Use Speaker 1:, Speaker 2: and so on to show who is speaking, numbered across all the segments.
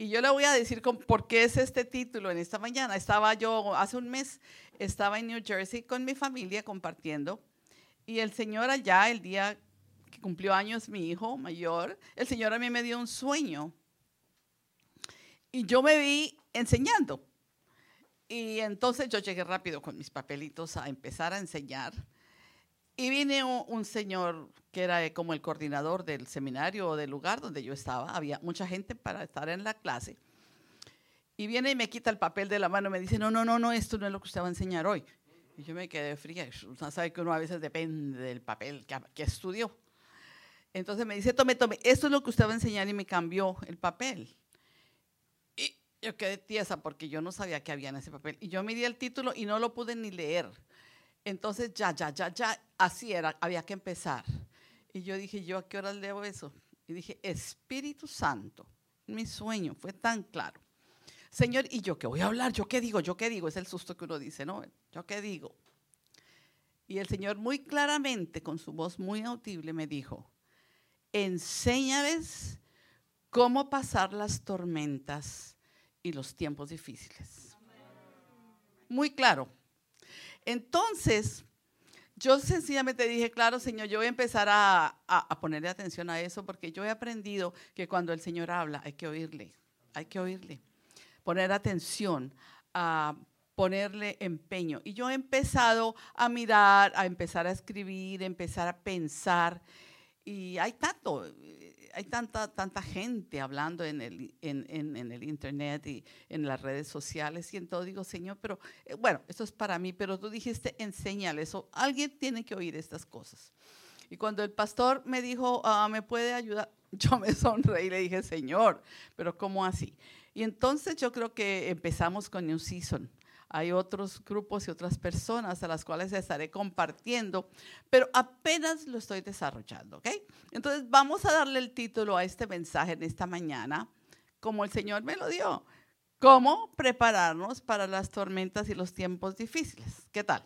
Speaker 1: Y yo le voy a decir por qué es este título en esta mañana. Estaba yo, hace un mes, estaba en New Jersey con mi familia compartiendo. Y el Señor allá, el día que cumplió años mi hijo mayor, el Señor a mí me dio un sueño. Y yo me vi enseñando. Y entonces yo llegué rápido con mis papelitos a empezar a enseñar. Y vine un, señor que era como el coordinador del seminario o del lugar donde yo estaba. Había mucha gente para estar en la clase. Y viene y me quita el papel de la mano y me dice, no, no, no, no, esto no es lo que usted va a enseñar hoy. Y yo me quedé fría. Usted sabe que uno a veces depende del papel que, que estudió. Entonces me dice, tome, tome, esto es lo que usted va a enseñar y me cambió el papel. Y yo quedé tiesa porque yo no sabía qué había en ese papel. Y yo miré el título y no lo pude ni leer. Entonces ya, ya, ya, ya, así era, había que empezar. Y yo dije, ¿yo a qué hora leo eso? Y dije, Espíritu Santo, mi sueño fue tan claro. Señor, ¿y yo qué voy a hablar? ¿Yo qué digo? ¿Yo qué digo? Es el susto que uno dice, ¿no? ¿Yo qué digo? Y el Señor muy claramente, con su voz muy audible, me dijo, enséñales cómo pasar las tormentas y los tiempos difíciles. Muy claro. Entonces, yo sencillamente dije, claro, Señor, yo voy a empezar a, ponerle atención a eso porque yo he aprendido que cuando el Señor habla hay que oírle, hay que oírle, poner atención, a ponerle empeño. Y yo he empezado a mirar, a empezar a escribir, a empezar a pensar. Y hay tanto, hay tanta, tanta gente hablando en el, en, el internet y en las redes sociales y en todo. Digo, Señor, pero eh, bueno, esto es para mí, pero tú dijiste, enséñale eso. Alguien tiene que oír estas cosas. Y cuando el pastor me dijo, ah, ¿me puede ayudar? Yo me sonreí y le dije, Señor, pero ¿cómo así? Y entonces yo creo que empezamos con New Season hay otros grupos y otras personas a las cuales estaré compartiendo, pero apenas lo estoy desarrollando, ¿ok? Entonces vamos a darle el título a este mensaje en esta mañana, como el Señor me lo dio, cómo prepararnos para las tormentas y los tiempos difíciles. ¿Qué tal?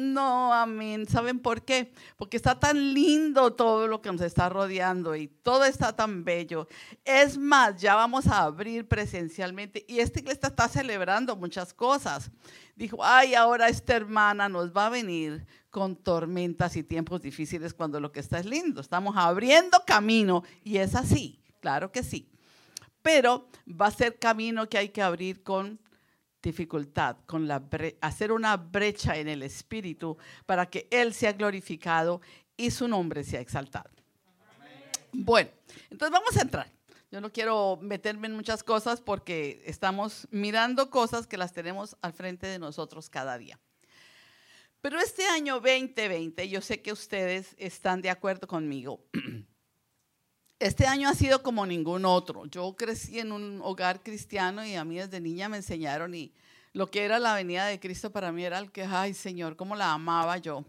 Speaker 1: No, amén. ¿Saben por qué? Porque está tan lindo todo lo que nos está rodeando y todo está tan bello. Es más, ya vamos a abrir presencialmente y esta iglesia está celebrando muchas cosas. Dijo, ay, ahora esta hermana nos va a venir con tormentas y tiempos difíciles cuando lo que está es lindo. Estamos abriendo camino y es así, claro que sí. Pero va a ser camino que hay que abrir con dificultad, con la hacer una brecha en el espíritu para que Él sea glorificado y su nombre sea exaltado. Bueno, entonces vamos a entrar. Yo no quiero meterme en muchas cosas porque estamos mirando cosas que las tenemos al frente de nosotros cada día. Pero este año 2020, yo sé que ustedes están de acuerdo conmigo. Este año ha sido como ningún otro. Yo crecí en un hogar cristiano y a mí desde niña me enseñaron y lo que era la venida de Cristo para mí era el que, ay Señor, cómo la amaba yo.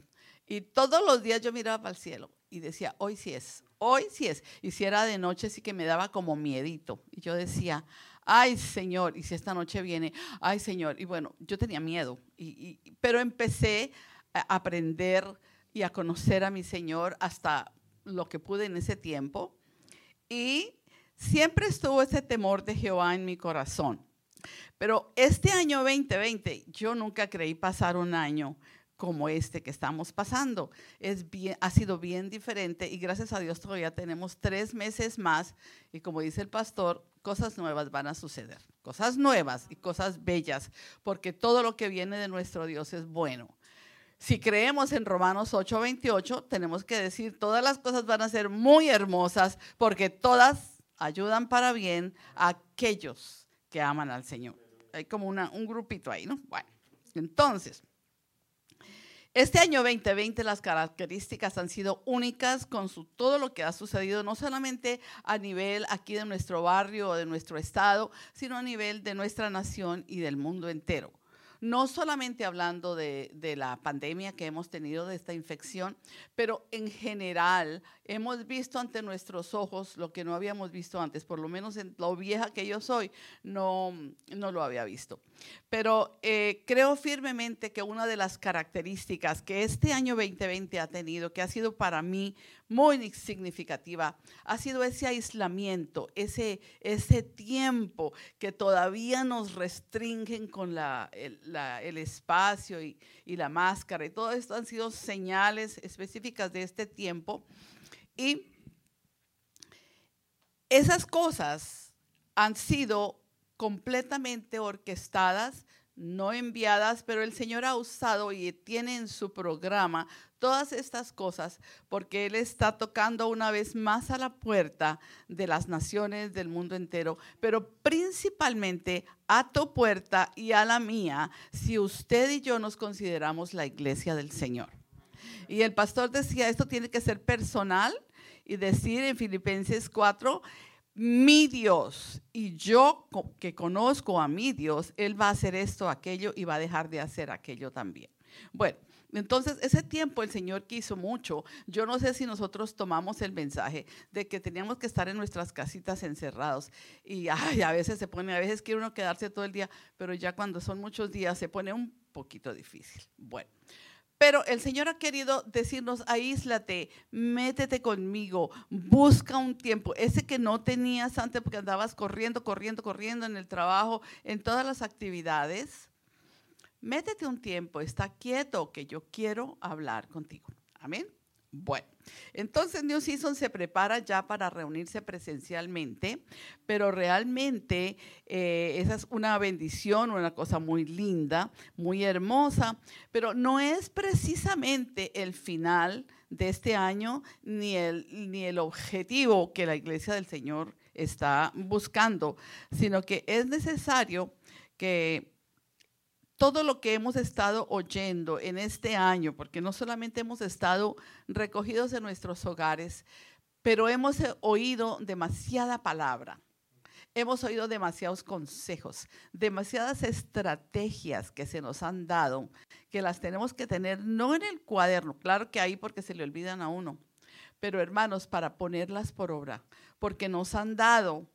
Speaker 1: Y todos los días yo miraba para el cielo y decía, hoy sí es, hoy sí es. Y si era de noche sí que me daba como miedito. Y yo decía, ay Señor, y si esta noche viene, ay Señor. Y bueno, yo tenía miedo, y, pero empecé a aprender y a conocer a mi Señor hasta lo que pude en ese tiempo. Y siempre estuvo ese temor de Jehová en mi corazón. Pero este año 2020, yo nunca creí pasar un año como este que estamos pasando. Es ha sido bien diferente y gracias a Dios todavía tenemos tres meses más y como dice el pastor, cosas nuevas van a suceder, cosas nuevas y cosas bellas, porque todo lo que viene de nuestro Dios es bueno. Si creemos en Romanos 8:28, tenemos que decir, todas las cosas van a ser muy hermosas porque todas ayudan para bien a aquellos que aman al Señor. Hay como un grupito ahí, ¿no? Bueno, entonces, este año 2020 las características han sido únicas con su, todo lo que ha sucedido, no solamente a nivel aquí de nuestro barrio o de nuestro estado, sino a nivel de nuestra nación y del mundo entero. No solamente hablando de, la pandemia que hemos tenido, de esta infección, pero en general hemos visto ante nuestros ojos lo que no habíamos visto antes, por lo menos en lo vieja que yo soy, no, no lo había visto. Pero eh, creo firmemente que una de las características que este año 2020 ha tenido, que ha sido para mí muy significativa, ha sido ese aislamiento, ese, ese tiempo que todavía nos restringen con la, el, espacio y, y la máscara. Y todo esto han sido señales específicas de este tiempo. Y esas cosas han sido completamente orquestadas, no enviadas, pero el Señor ha usado y tiene en su programa todas estas cosas porque Él está tocando una vez más a la puerta de las naciones del mundo entero, pero principalmente a tu puerta y a la mía, si usted y yo nos consideramos la iglesia del Señor. Y el pastor decía, esto tiene que ser personal y decir en Filipenses 4, mi Dios y yo que conozco a mi Dios, Él va a hacer esto, aquello y va a dejar de hacer aquello también. Bueno, entonces ese tiempo el Señor quiso mucho. Yo no sé si nosotros tomamos el mensaje de que teníamos que estar en nuestras casitas encerrados y a veces se pone, a veces quiere uno quedarse todo el día, pero ya cuando son muchos días se pone un poquito difícil. Bueno. Pero el Señor ha querido decirnos, aíslate, métete conmigo, busca un tiempo, ese que no tenías antes porque andabas corriendo, corriendo, corriendo en el trabajo, en todas las actividades. Métete un tiempo, está quieto, que yo quiero hablar contigo. Amén. Bueno, entonces New Season se prepara ya para reunirse presencialmente, pero realmente eh, esa es una bendición, una cosa muy linda, muy hermosa, pero no es precisamente el final de este año ni el, ni el objetivo que la iglesia del Señor está buscando, sino que es necesario que todo lo que hemos estado oyendo en este año, porque no solamente hemos estado recogidos en nuestros hogares, pero hemos oído demasiada palabra. Hemos oído demasiados consejos, demasiadas estrategias que se nos han dado, que las tenemos que tener no en el cuaderno, claro que ahí porque se le olvidan a uno, pero hermanos, para ponerlas por obra, porque nos han dado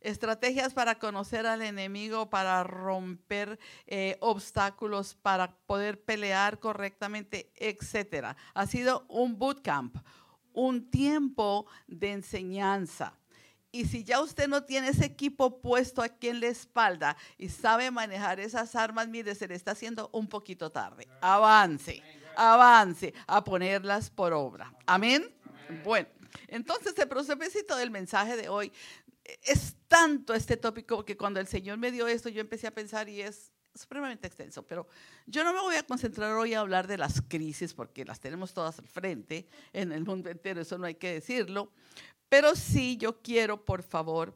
Speaker 1: estrategias para conocer al enemigo, para romper eh, obstáculos, para poder pelear correctamente, etc. Ha sido un bootcamp, un tiempo de enseñanza. Y si ya usted no tiene ese equipo puesto aquí en la espalda y sabe manejar esas armas, mire, se le está haciendo un poquito tarde. Avance, avance a ponerlas por obra. Amén. Bueno, entonces el propósito del mensaje de hoy es tanto este tópico que cuando el Señor me dio esto, yo empecé a pensar y es supremamente extenso, pero yo no me voy a concentrar hoy a hablar de las crisis porque las tenemos todas al frente en el mundo entero, eso no hay que decirlo, pero sí yo quiero, por favor,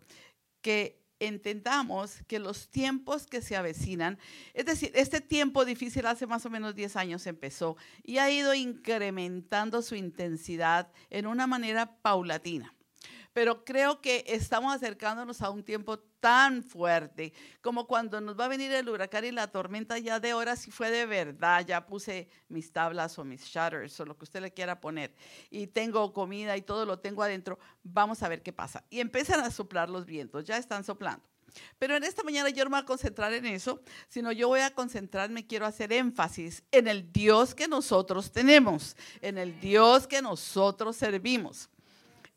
Speaker 1: que entendamos que los tiempos que se avecinan, es decir, este tiempo difícil hace más o menos 10 años empezó y ha ido incrementando su intensidad en una manera paulatina pero creo que estamos acercándonos a un tiempo tan fuerte como cuando nos va a venir el huracán y la tormenta ya de horas si fue de verdad, ya puse mis tablas o mis shutters o lo que usted le quiera poner y tengo comida y todo lo tengo adentro, vamos a ver qué pasa. Y empiezan a soplar los vientos, ya están soplando. Pero en esta mañana yo no me voy a concentrar en eso, sino yo voy a concentrarme, quiero hacer énfasis en el Dios que nosotros tenemos, en el Dios que nosotros servimos.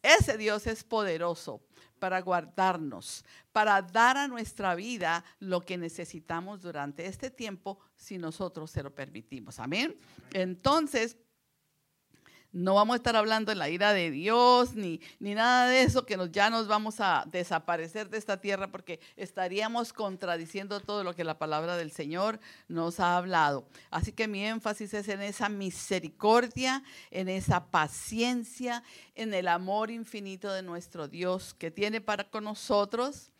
Speaker 1: Ese Dios es poderoso para guardarnos, para dar a nuestra vida lo que necesitamos durante este tiempo si nosotros se lo permitimos. Amén. Entonces, no vamos a estar hablando en la ira de Dios ni, ni nada de eso, que nos, ya nos vamos a desaparecer de esta tierra porque estaríamos contradiciendo todo lo que la palabra del Señor nos ha hablado. Así que mi énfasis es en esa misericordia, en esa paciencia, en el amor infinito de nuestro Dios que tiene para con nosotros.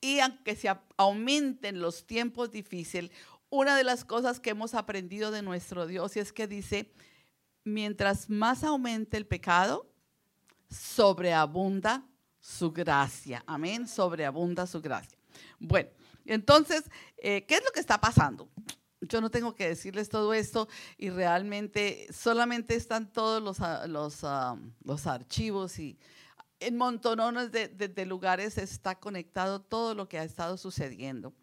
Speaker 1: Y aunque se aumenten los tiempos difíciles, una de las cosas que hemos aprendido de nuestro Dios es que dice, mientras más aumente el pecado, sobreabunda su gracia. Amén, sobreabunda su gracia. Bueno, entonces, eh, ¿qué es lo que está pasando? yo no tengo que decirles todo esto y realmente solamente están todos los, los, los archivos y en montonones de, lugares está conectado todo lo que ha estado sucediendo.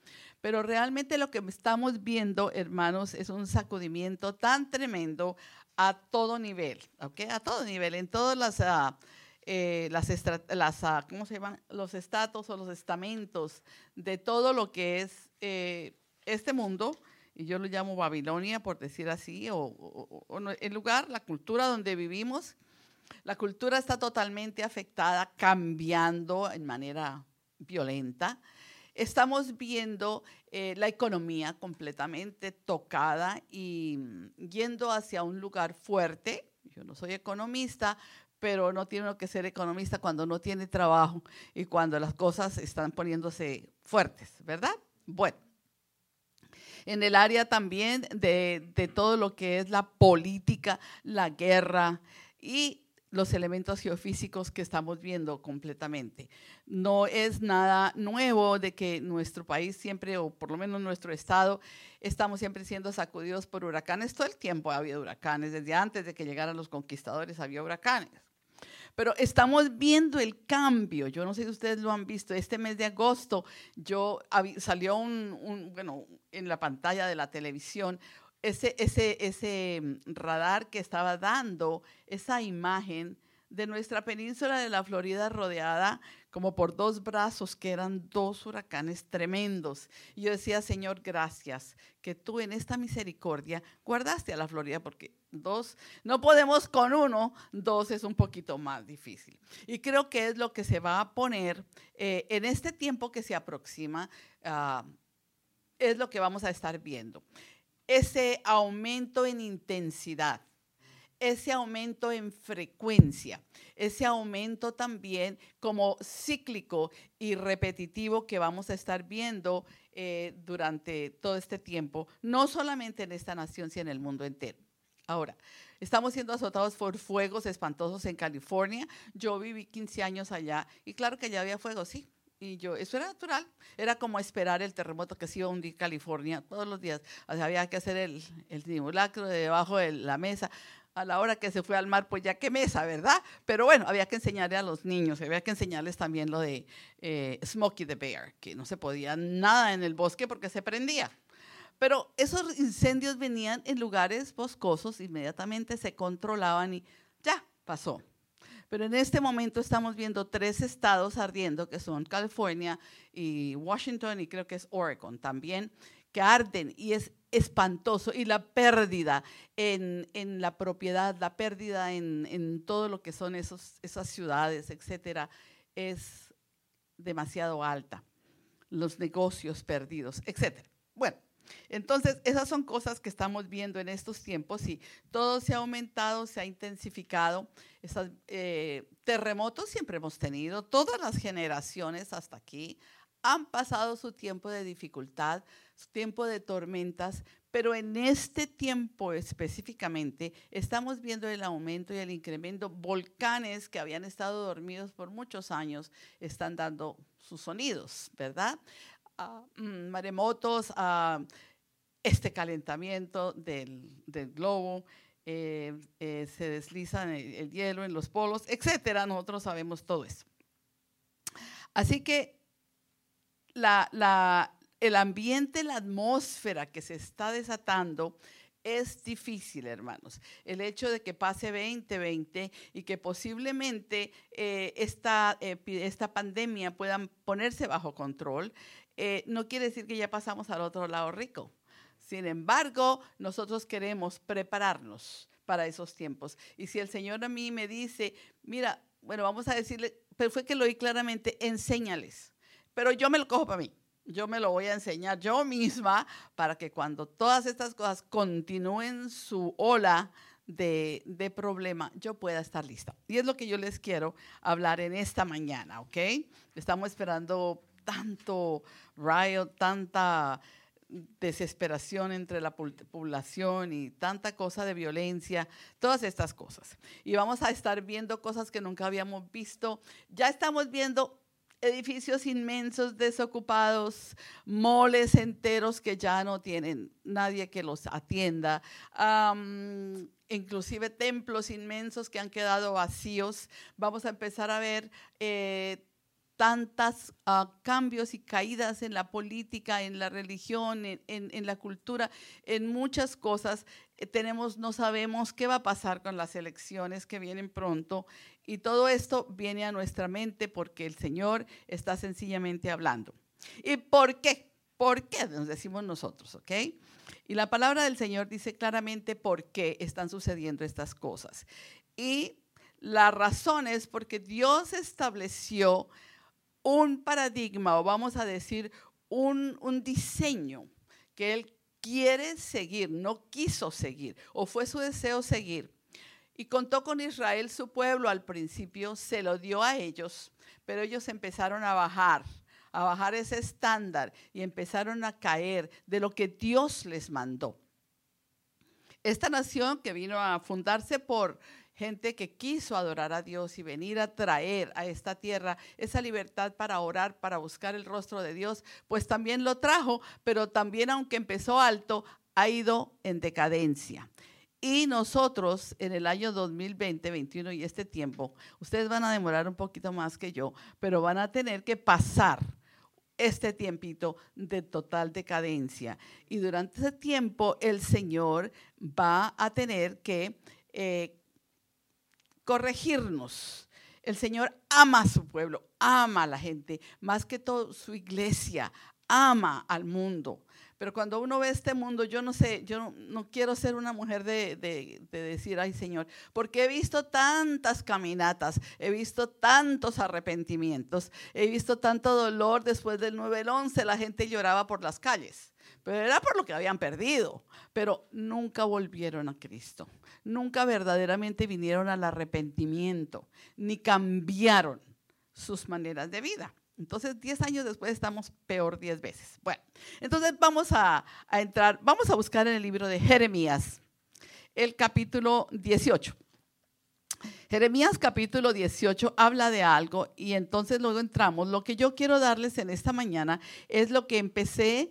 Speaker 1: Pero realmente lo que estamos viendo, hermanos, es un sacudimiento tan tremendo a todo nivel, ¿ok? A todo nivel, en todas las, uh, eh, las, las uh, ¿cómo se llaman? Los estatus o los estamentos de todo lo que es eh, este mundo, y yo lo llamo Babilonia, por decir así, o, o el lugar, la cultura donde vivimos la cultura está totalmente afectada, cambiando en manera violenta. Estamos viendo eh, la economía completamente tocada y yendo hacia un lugar fuerte. Yo no soy economista, pero no tiene que ser economista cuando no tiene trabajo y cuando las cosas están poniéndose fuertes, ¿verdad? Bueno, en el área también de, de todo lo que es la política, la guerra y los elementos geofísicos que estamos viendo completamente. No es nada nuevo de que nuestro país siempre, o por lo menos nuestro estado, estamos siempre siendo sacudidos por huracanes. Todo el tiempo había huracanes, desde antes de que llegaran los conquistadores había huracanes. Pero estamos viendo el cambio. Yo no sé si ustedes lo han visto. Este mes de agosto yo salió un bueno, en la pantalla de la televisión ese, ese, ese mm, radar que estaba dando esa imagen de nuestra península de la Florida rodeada como por dos brazos que eran dos huracanes tremendos. Y yo decía, Señor, gracias que tú en esta misericordia guardaste a la Florida porque dos, no podemos con uno, dos es un poquito más difícil. Y creo que es lo que se va a poner eh, en este tiempo que se aproxima, ah, es lo que vamos a estar viendo ese aumento en intensidad, ese aumento en frecuencia, ese aumento también como cíclico y repetitivo que vamos a estar viendo eh, durante todo este tiempo, no solamente en esta nación, sino en el mundo entero. Ahora, estamos siendo azotados por fuegos espantosos en California. Yo viví 15 años allá y claro que ya había fuego, sí, y yo, eso era natural, era como esperar el terremoto que se iba a hundir California todos los días. había que hacer el, el simulacro de debajo de la mesa. A la hora que se fue al mar, pues ya qué mesa, ¿verdad? Pero bueno, había que enseñarle a los niños, había que enseñarles también lo de eh, Smokey the Bear, que no se podía nada en el bosque porque se prendía. Pero esos incendios venían en lugares boscosos, inmediatamente se controlaban y ya pasó. Pero en este momento estamos viendo tres estados ardiendo, que son California y Washington y creo que es Oregon también, que arden y es espantoso. Y la pérdida en, la propiedad, la pérdida en, todo lo que son esos, esas ciudades, etcétera, es demasiado alta. Los negocios perdidos, etcétera. Bueno, entonces, esas son cosas que estamos viendo en estos tiempos y todo se ha aumentado, se ha intensificado. Esos eh, terremotos siempre hemos tenido, todas las generaciones hasta aquí han pasado su tiempo de dificultad, su tiempo de tormentas, pero en este tiempo específicamente estamos viendo el aumento y el incremento. Volcanes que habían estado dormidos por muchos años están dando sus sonidos, ¿verdad? Mm, maremotos, a este calentamiento del, globo, eh, eh, se desliza el, hielo en los polos, etcétera. Nosotros sabemos todo eso. Así que el ambiente, la atmósfera que se está desatando es difícil, hermanos. El hecho de que pase 2020 y que posiblemente eh, esta, esta pandemia pueda ponerse bajo control, eh, no quiere decir que ya pasamos al otro lado rico. Sin embargo, nosotros queremos prepararnos para esos tiempos. Y si el Señor a mí me dice, mira, bueno, vamos a decirle, pero fue que lo oí claramente, enséñales. Pero yo me lo cojo para mí. Yo me lo voy a enseñar yo misma para que cuando todas estas cosas continúen su ola de, de, problema, yo pueda estar lista. Y es lo que yo les quiero hablar en esta mañana, ¿ok? Estamos esperando tanto riot, tanta desesperación entre la población y tanta cosa de violencia, todas estas cosas. Y vamos a estar viendo cosas que nunca habíamos visto. Ya estamos viendo edificios inmensos desocupados, moles enteros que ya no tienen nadie que los atienda, inclusive templos inmensos que han quedado vacíos. Vamos a empezar a ver eh, tantos ah, cambios y caídas en la política, en la religión, en, la cultura, en muchas cosas. Eh, tenemos, no sabemos qué va a pasar con las elecciones que vienen pronto y todo esto viene a nuestra mente porque el Señor está sencillamente hablando. ¿Y por qué? ¿Por qué? Nos decimos nosotros, ¿ok? Y la palabra del Señor dice claramente por qué están sucediendo estas cosas. Y la razón es porque Dios estableció un paradigma o vamos a decir un, un diseño que él quiere seguir, no quiso seguir o fue su deseo seguir. Y contó con Israel, su pueblo, al principio se lo dio a ellos, pero ellos empezaron a bajar, a bajar ese estándar y empezaron a caer de lo que Dios les mandó. Esta nación que vino a fundarse por gente que quiso adorar a Dios y venir a traer a esta tierra esa libertad para orar, para buscar el rostro de Dios, pues también lo trajo, pero también aunque empezó alto, ha ido en decadencia. Y nosotros en el año 2020, 21 y este tiempo, ustedes van a demorar un poquito más que yo, pero van a tener que pasar este tiempito de total decadencia. Y durante ese tiempo el Señor va a tener que eh, corregirnos. El Señor ama a su pueblo, ama a la gente, más que todo su iglesia, ama al mundo. Pero cuando uno ve este mundo, yo no sé, yo no, quiero ser una mujer de, de, decir, ay Señor, porque he visto tantas caminatas, he visto tantos arrepentimientos, he visto tanto dolor después del 9-11, la gente lloraba por las calles, pero era por lo que habían perdido, pero nunca volvieron a Cristo nunca verdaderamente vinieron al arrepentimiento, ni cambiaron sus maneras de vida. Entonces, 10 años después estamos peor 10 veces. Bueno, entonces vamos a, entrar, vamos a buscar en el libro de Jeremías, el capítulo 18. Jeremías capítulo 18 habla de algo y entonces luego entramos. Lo que yo quiero darles en esta mañana es lo que empecé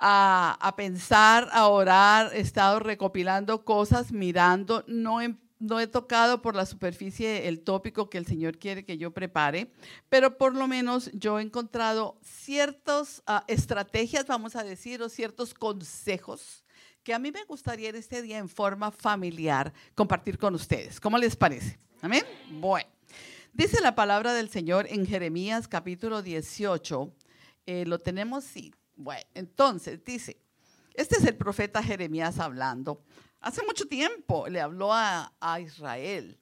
Speaker 1: a, pensar, a orar, he estado recopilando cosas, mirando, no no he tocado por la superficie el tópico que el Señor quiere que yo prepare, pero por lo menos yo he encontrado ciertas ah, estrategias, vamos a decir, o ciertos consejos que a mí me gustaría en este día en forma familiar compartir con ustedes. ¿Cómo les parece? Amén. Bueno, dice la palabra del Señor en Jeremías capítulo 18. Eh, lo tenemos, sí, bueno, entonces dice, este es el profeta Jeremías hablando. Hace mucho tiempo le habló a, Israel.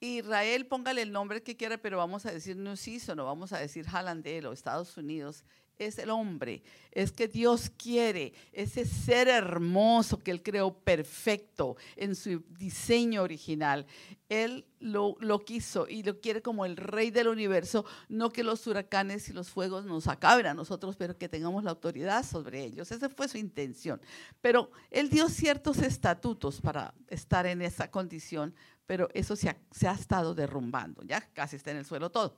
Speaker 1: Israel, póngale el nombre que quiera, pero vamos a decir no no vamos a decir Jalandelo, Estados Unidos es el hombre, es que Dios quiere ese ser hermoso que Él creó perfecto en su diseño original. Él lo, quiso y lo quiere como el rey del universo, no que los huracanes y los fuegos nos acaben a nosotros, pero que tengamos la autoridad sobre ellos. Esa fue su intención. Pero Él dio ciertos estatutos para estar en esa condición, pero eso se ha estado derrumbando, ya casi está en el suelo todo.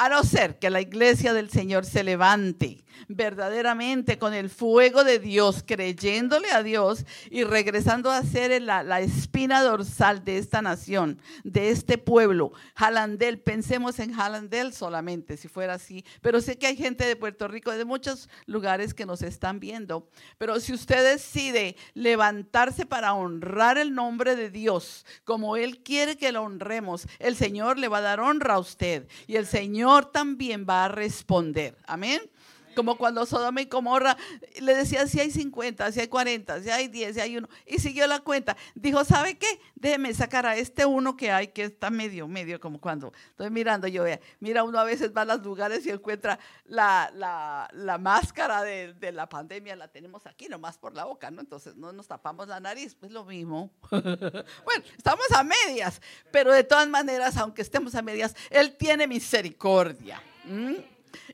Speaker 1: A no ser que la iglesia del Señor se levante verdaderamente con el fuego de Dios, creyéndole a Dios y regresando a ser la, espina dorsal de esta nación, de este pueblo. Jalandel, pensemos en Jalandel solamente, si fuera así. Pero sé que hay gente de Puerto Rico, de muchos lugares que nos están viendo. Pero si usted decide levantarse para honrar el nombre de Dios, como Él quiere que lo honremos, el Señor le va a dar honra a usted. Y el Señor también va a responder. Amén. Como cuando Sodoma y Gomorra le decía si hay 50, si hay 40, si hay 10, si hay uno. Y siguió la cuenta. Dijo, ¿sabe qué? Déjeme sacar a este uno que hay que está medio, medio, como cuando estoy mirando yo. Mira, uno a veces va a los lugares y encuentra la, la, la máscara de, de, la pandemia, la tenemos aquí nomás por la boca, ¿no? Entonces no nos tapamos la nariz, pues lo mismo. bueno, estamos a medias, pero de todas maneras, aunque estemos a medias, Él tiene misericordia.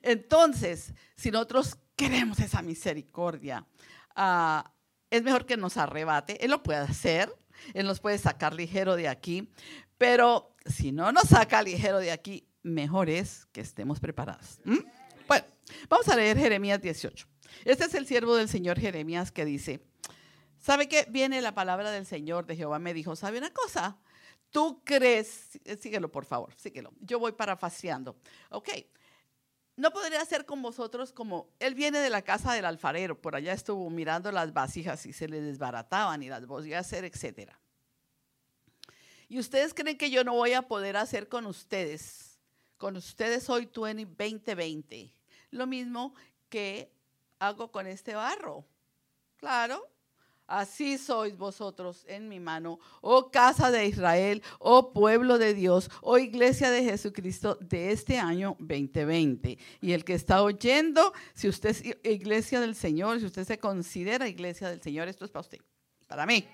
Speaker 1: Entonces, si nosotros queremos esa misericordia, ah, es mejor que nos arrebate. Él lo puede hacer, Él nos puede sacar ligero de aquí, pero si no nos saca ligero de aquí, mejor es que estemos preparados. ¿Mm? Bueno, vamos a leer Jeremías 18. Este es el siervo del Señor Jeremías que dice, ¿sabe qué? Viene la palabra del Señor de Jehová, me dijo, ¿sabe una cosa? Tú crees, síguelo por favor, síguelo. Yo voy parafaseando. Ok, no podría ser con vosotros como él viene de la casa del alfarero, por allá estuvo mirando las vasijas y se le desbarataban y las volvía a hacer, etc. Y ustedes creen que yo no voy a poder hacer con ustedes, con ustedes hoy 2020, lo mismo que hago con este barro. Claro, Así sois vosotros en mi mano, oh casa de Israel, oh pueblo de Dios, oh iglesia de Jesucristo de este año 2020. Y el que está oyendo, si usted es iglesia del Señor, si usted se considera iglesia del Señor, esto es para usted, para mí.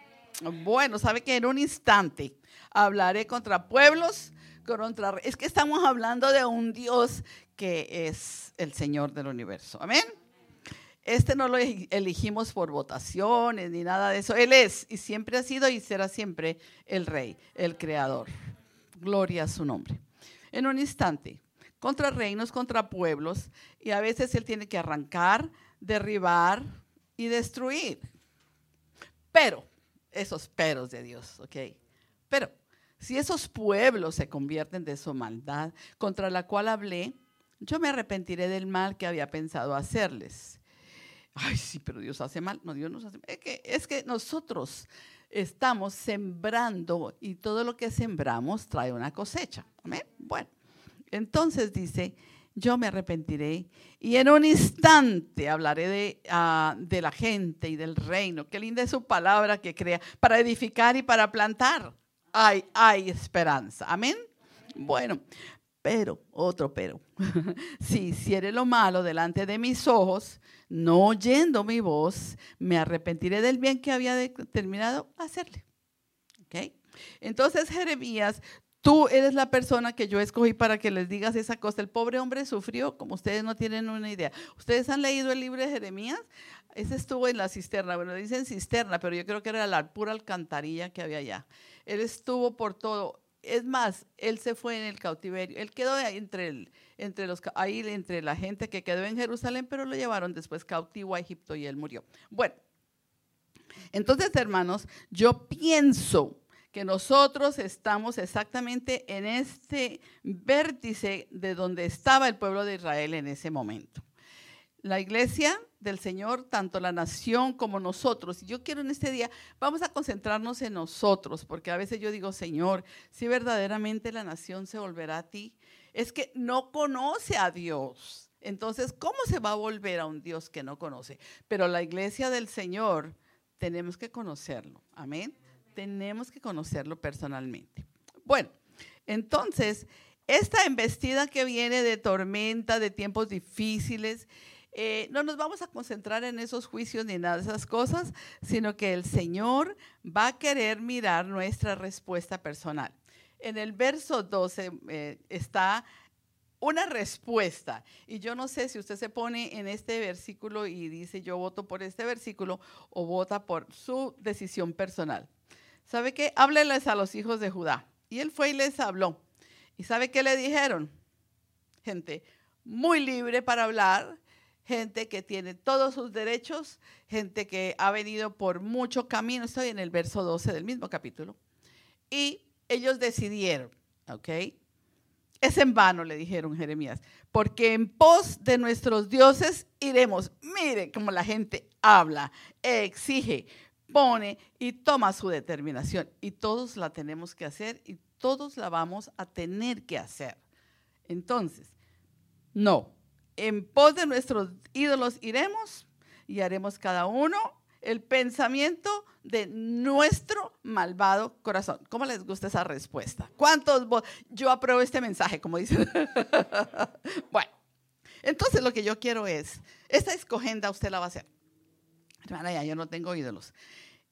Speaker 1: Bueno, sabe que en un instante hablaré contra pueblos, contra... Es que estamos hablando de un Dios que es el Señor del universo. Amén. Este no lo elegimos por votaciones ni nada de eso. Él es y siempre ha sido y será siempre el rey, el creador. Gloria a su nombre. En un instante, contra reinos, contra pueblos, y a veces él tiene que arrancar, derribar y destruir. Pero, esos peros de Dios, ¿ok? Pero, si esos pueblos se convierten de su maldad contra la cual hablé, yo me arrepentiré del mal que había pensado hacerles ay, sí, pero Dios hace mal. No, Dios nos hace mal. Es que, nosotros estamos sembrando y todo lo que sembramos trae una cosecha. Amén. Bueno, entonces dice, yo me arrepentiré y en un instante hablaré de, ah, de la gente y del reino. Qué linda es su palabra que crea para edificar y para plantar. Hay, hay esperanza. Amén. Bueno, pero, otro pero, si hiciere lo malo delante de mis ojos, no oyendo mi voz, me arrepentiré del bien que había determinado hacerle. ¿Okay? Entonces, Jeremías, tú eres la persona que yo escogí para que les digas esa cosa. El pobre hombre sufrió, como ustedes no tienen una idea. ¿Ustedes han leído el libro de Jeremías? Ese estuvo en la cisterna. Bueno, dicen cisterna, pero yo creo que era la pura alcantarilla que había allá. Él estuvo por todo es más, él se fue en el cautiverio. Él quedó entre, entre, los, ahí entre la gente que quedó en Jerusalén, pero lo llevaron después cautivo a Egipto y él murió. Bueno, entonces, hermanos, yo pienso que nosotros estamos exactamente en este vértice de donde estaba el pueblo de Israel en ese momento. La iglesia del Señor, tanto la nación como nosotros. Y yo quiero en este día, vamos a concentrarnos en nosotros, porque a veces yo digo, Señor, si verdaderamente la nación se volverá a ti, es que no conoce a Dios. Entonces, ¿cómo se va a volver a un Dios que no conoce? Pero la iglesia del Señor tenemos que conocerlo. Amén. Tenemos que conocerlo personalmente. Bueno, entonces, esta embestida que viene de tormenta, de tiempos difíciles, eh, no nos vamos a concentrar en esos juicios ni nada de esas cosas, sino que el Señor va a querer mirar nuestra respuesta personal. En el verso 12 eh, está una respuesta. Y yo no sé si usted se pone en este versículo y dice yo voto por este versículo o vota por su decisión personal. ¿Sabe qué? Hábleles a los hijos de Judá. Y él fue y les habló. ¿Y sabe qué le dijeron? Gente muy libre para hablar, gente que tiene todos sus derechos, gente que ha venido por mucho camino. Estoy en el verso 12 del mismo capítulo. Y ellos decidieron, ¿ok? Es en vano, le dijeron Jeremías, porque en pos de nuestros dioses iremos. Mire cómo la gente habla, exige, pone y toma su determinación. Y todos la tenemos que hacer y todos la vamos a tener que hacer. Entonces, no, en pos de nuestros ídolos iremos y haremos cada uno el pensamiento de nuestro malvado corazón. ¿Cómo les gusta esa respuesta? ¿Cuántos yo apruebo este mensaje, como dicen? bueno, entonces lo que yo quiero es, esta escogenda usted la va a hacer. Hermana, ya yo no tengo ídolos.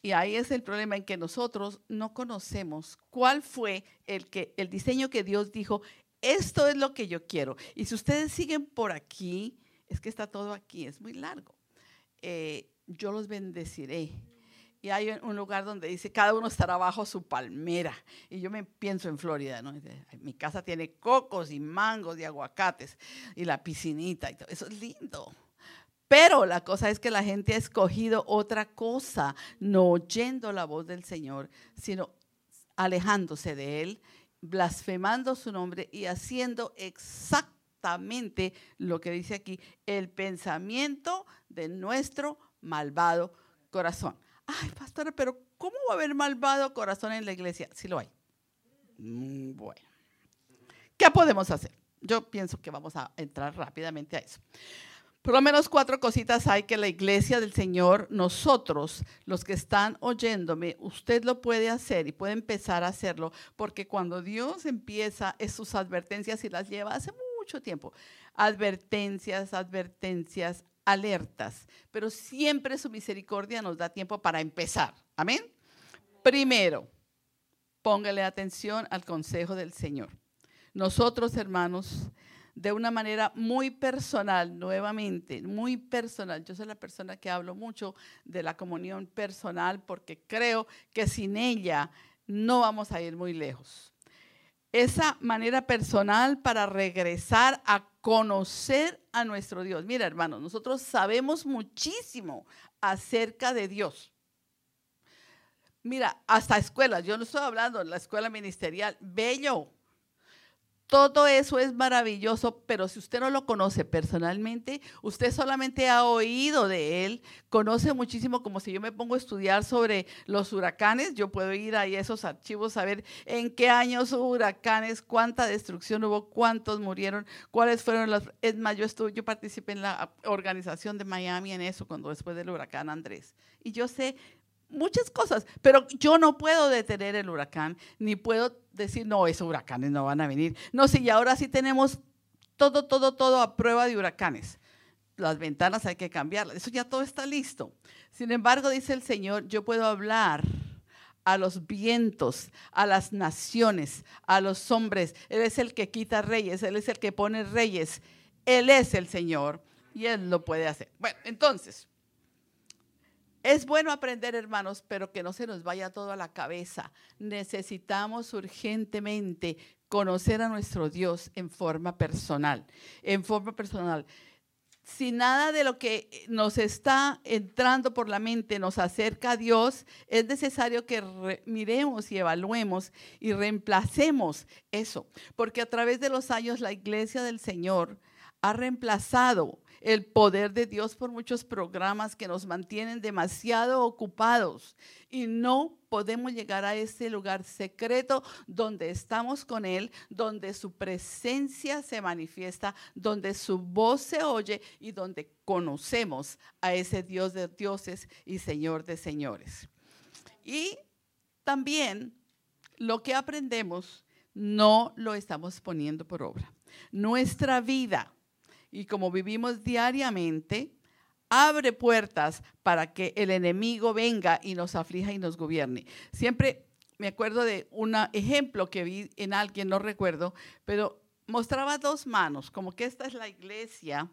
Speaker 1: Y ahí es el problema en que nosotros no conocemos cuál fue el, que, el diseño que Dios dijo, esto es lo que yo quiero. Y si ustedes siguen por aquí, es que está todo aquí, es muy largo. Eh, yo los bendeciré. y hay un lugar donde dice, cada uno estará bajo su palmera. Y yo me pienso en Florida, ¿no? Mi casa tiene cocos y mangos y aguacates y la piscinita y todo. Eso es lindo. Pero la cosa es que la gente ha escogido otra cosa, no oyendo la voz del Señor, sino alejándose de Él, blasfemando su nombre y haciendo exactamente lo que dice aquí, el pensamiento de nuestro malvado corazón. Ay, pastora, pero ¿cómo va a haber malvado corazón en la iglesia? Sí lo hay. Mm, bueno, ¿qué podemos hacer? Yo pienso que vamos a entrar rápidamente a eso. Por lo menos cuatro cositas hay que la iglesia del Señor, nosotros, los que están oyéndome, usted lo puede hacer y puede empezar a hacerlo, porque cuando Dios empieza es sus advertencias y las lleva hace mucho tiempo. Advertencias, advertencias, alertas, pero siempre su misericordia nos da tiempo para empezar. Amén. Primero, póngale atención al consejo del Señor. Nosotros, hermanos, de una manera muy personal, nuevamente, muy personal. Yo soy la persona que hablo mucho de la comunión personal porque creo que sin ella no vamos a ir muy lejos. Esa manera personal para regresar a conocer a nuestro Dios. Mira, hermanos, nosotros sabemos muchísimo acerca de Dios. Mira, hasta escuelas, yo no estoy hablando de la escuela ministerial, bello, todo eso es maravilloso, pero si usted no lo conoce personalmente, usted solamente ha oído de él, conoce muchísimo, como si yo me pongo a estudiar sobre los huracanes, yo puedo ir ahí a esos archivos a ver en qué años hubo huracanes, cuánta destrucción hubo, cuántos murieron, cuáles fueron las... Es más, yo, estuve, yo participé en la organización de Miami en eso, cuando después del huracán Andrés. Y yo sé muchas cosas, pero yo no puedo detener el huracán, ni puedo decir, no, esos huracanes no van a venir. No, si ahora sí tenemos todo, todo, todo a prueba de huracanes. Las ventanas hay que cambiarlas, eso ya todo está listo. Sin embargo, dice el Señor, yo puedo hablar a los vientos, a las naciones, a los hombres. Él es el que quita reyes, Él es el que pone reyes. Él es el Señor y Él lo puede hacer. Bueno, entonces, es bueno aprender, hermanos, pero que no se nos vaya todo a la cabeza. Necesitamos urgentemente conocer a nuestro Dios en forma personal, en forma personal. Si nada de lo que nos está entrando por la mente nos acerca a Dios, es necesario que miremos y evaluemos y reemplacemos eso, porque a través de los años la iglesia del Señor ha reemplazado el poder de Dios por muchos programas que nos mantienen demasiado ocupados y no podemos llegar a ese lugar secreto donde estamos con Él, donde su presencia se manifiesta, donde su voz se oye y donde conocemos a ese Dios de dioses y Señor de señores. Y también lo que aprendemos no lo estamos poniendo por obra. Nuestra vida y como vivimos diariamente, abre puertas para que el enemigo venga y nos aflija y nos gobierne. Siempre me acuerdo de un ejemplo que vi en alguien, no recuerdo, pero mostraba dos manos, como que esta es la iglesia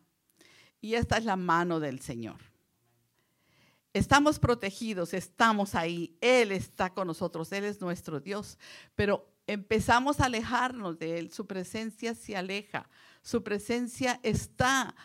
Speaker 1: y esta es la mano del Señor. Estamos protegidos, estamos ahí, Él está con nosotros, Él es nuestro Dios, pero empezamos a alejarnos de Él, su presencia se aleja, su presencia está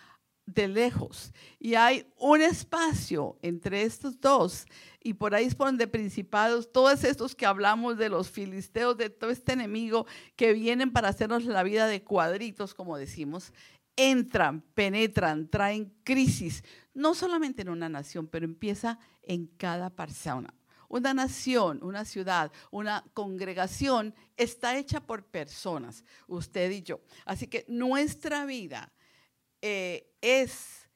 Speaker 1: de lejos y hay un espacio entre estos dos y por ahí ponen de principados, todos estos que hablamos de los filisteos, de todo este enemigo que vienen para hacernos la vida de cuadritos, como decimos, entran, penetran, traen crisis, no solamente en una nación, pero empieza en cada persona. Una nación, una ciudad, una congregación está hecha por personas, usted y yo. Así que nuestra vida eh, es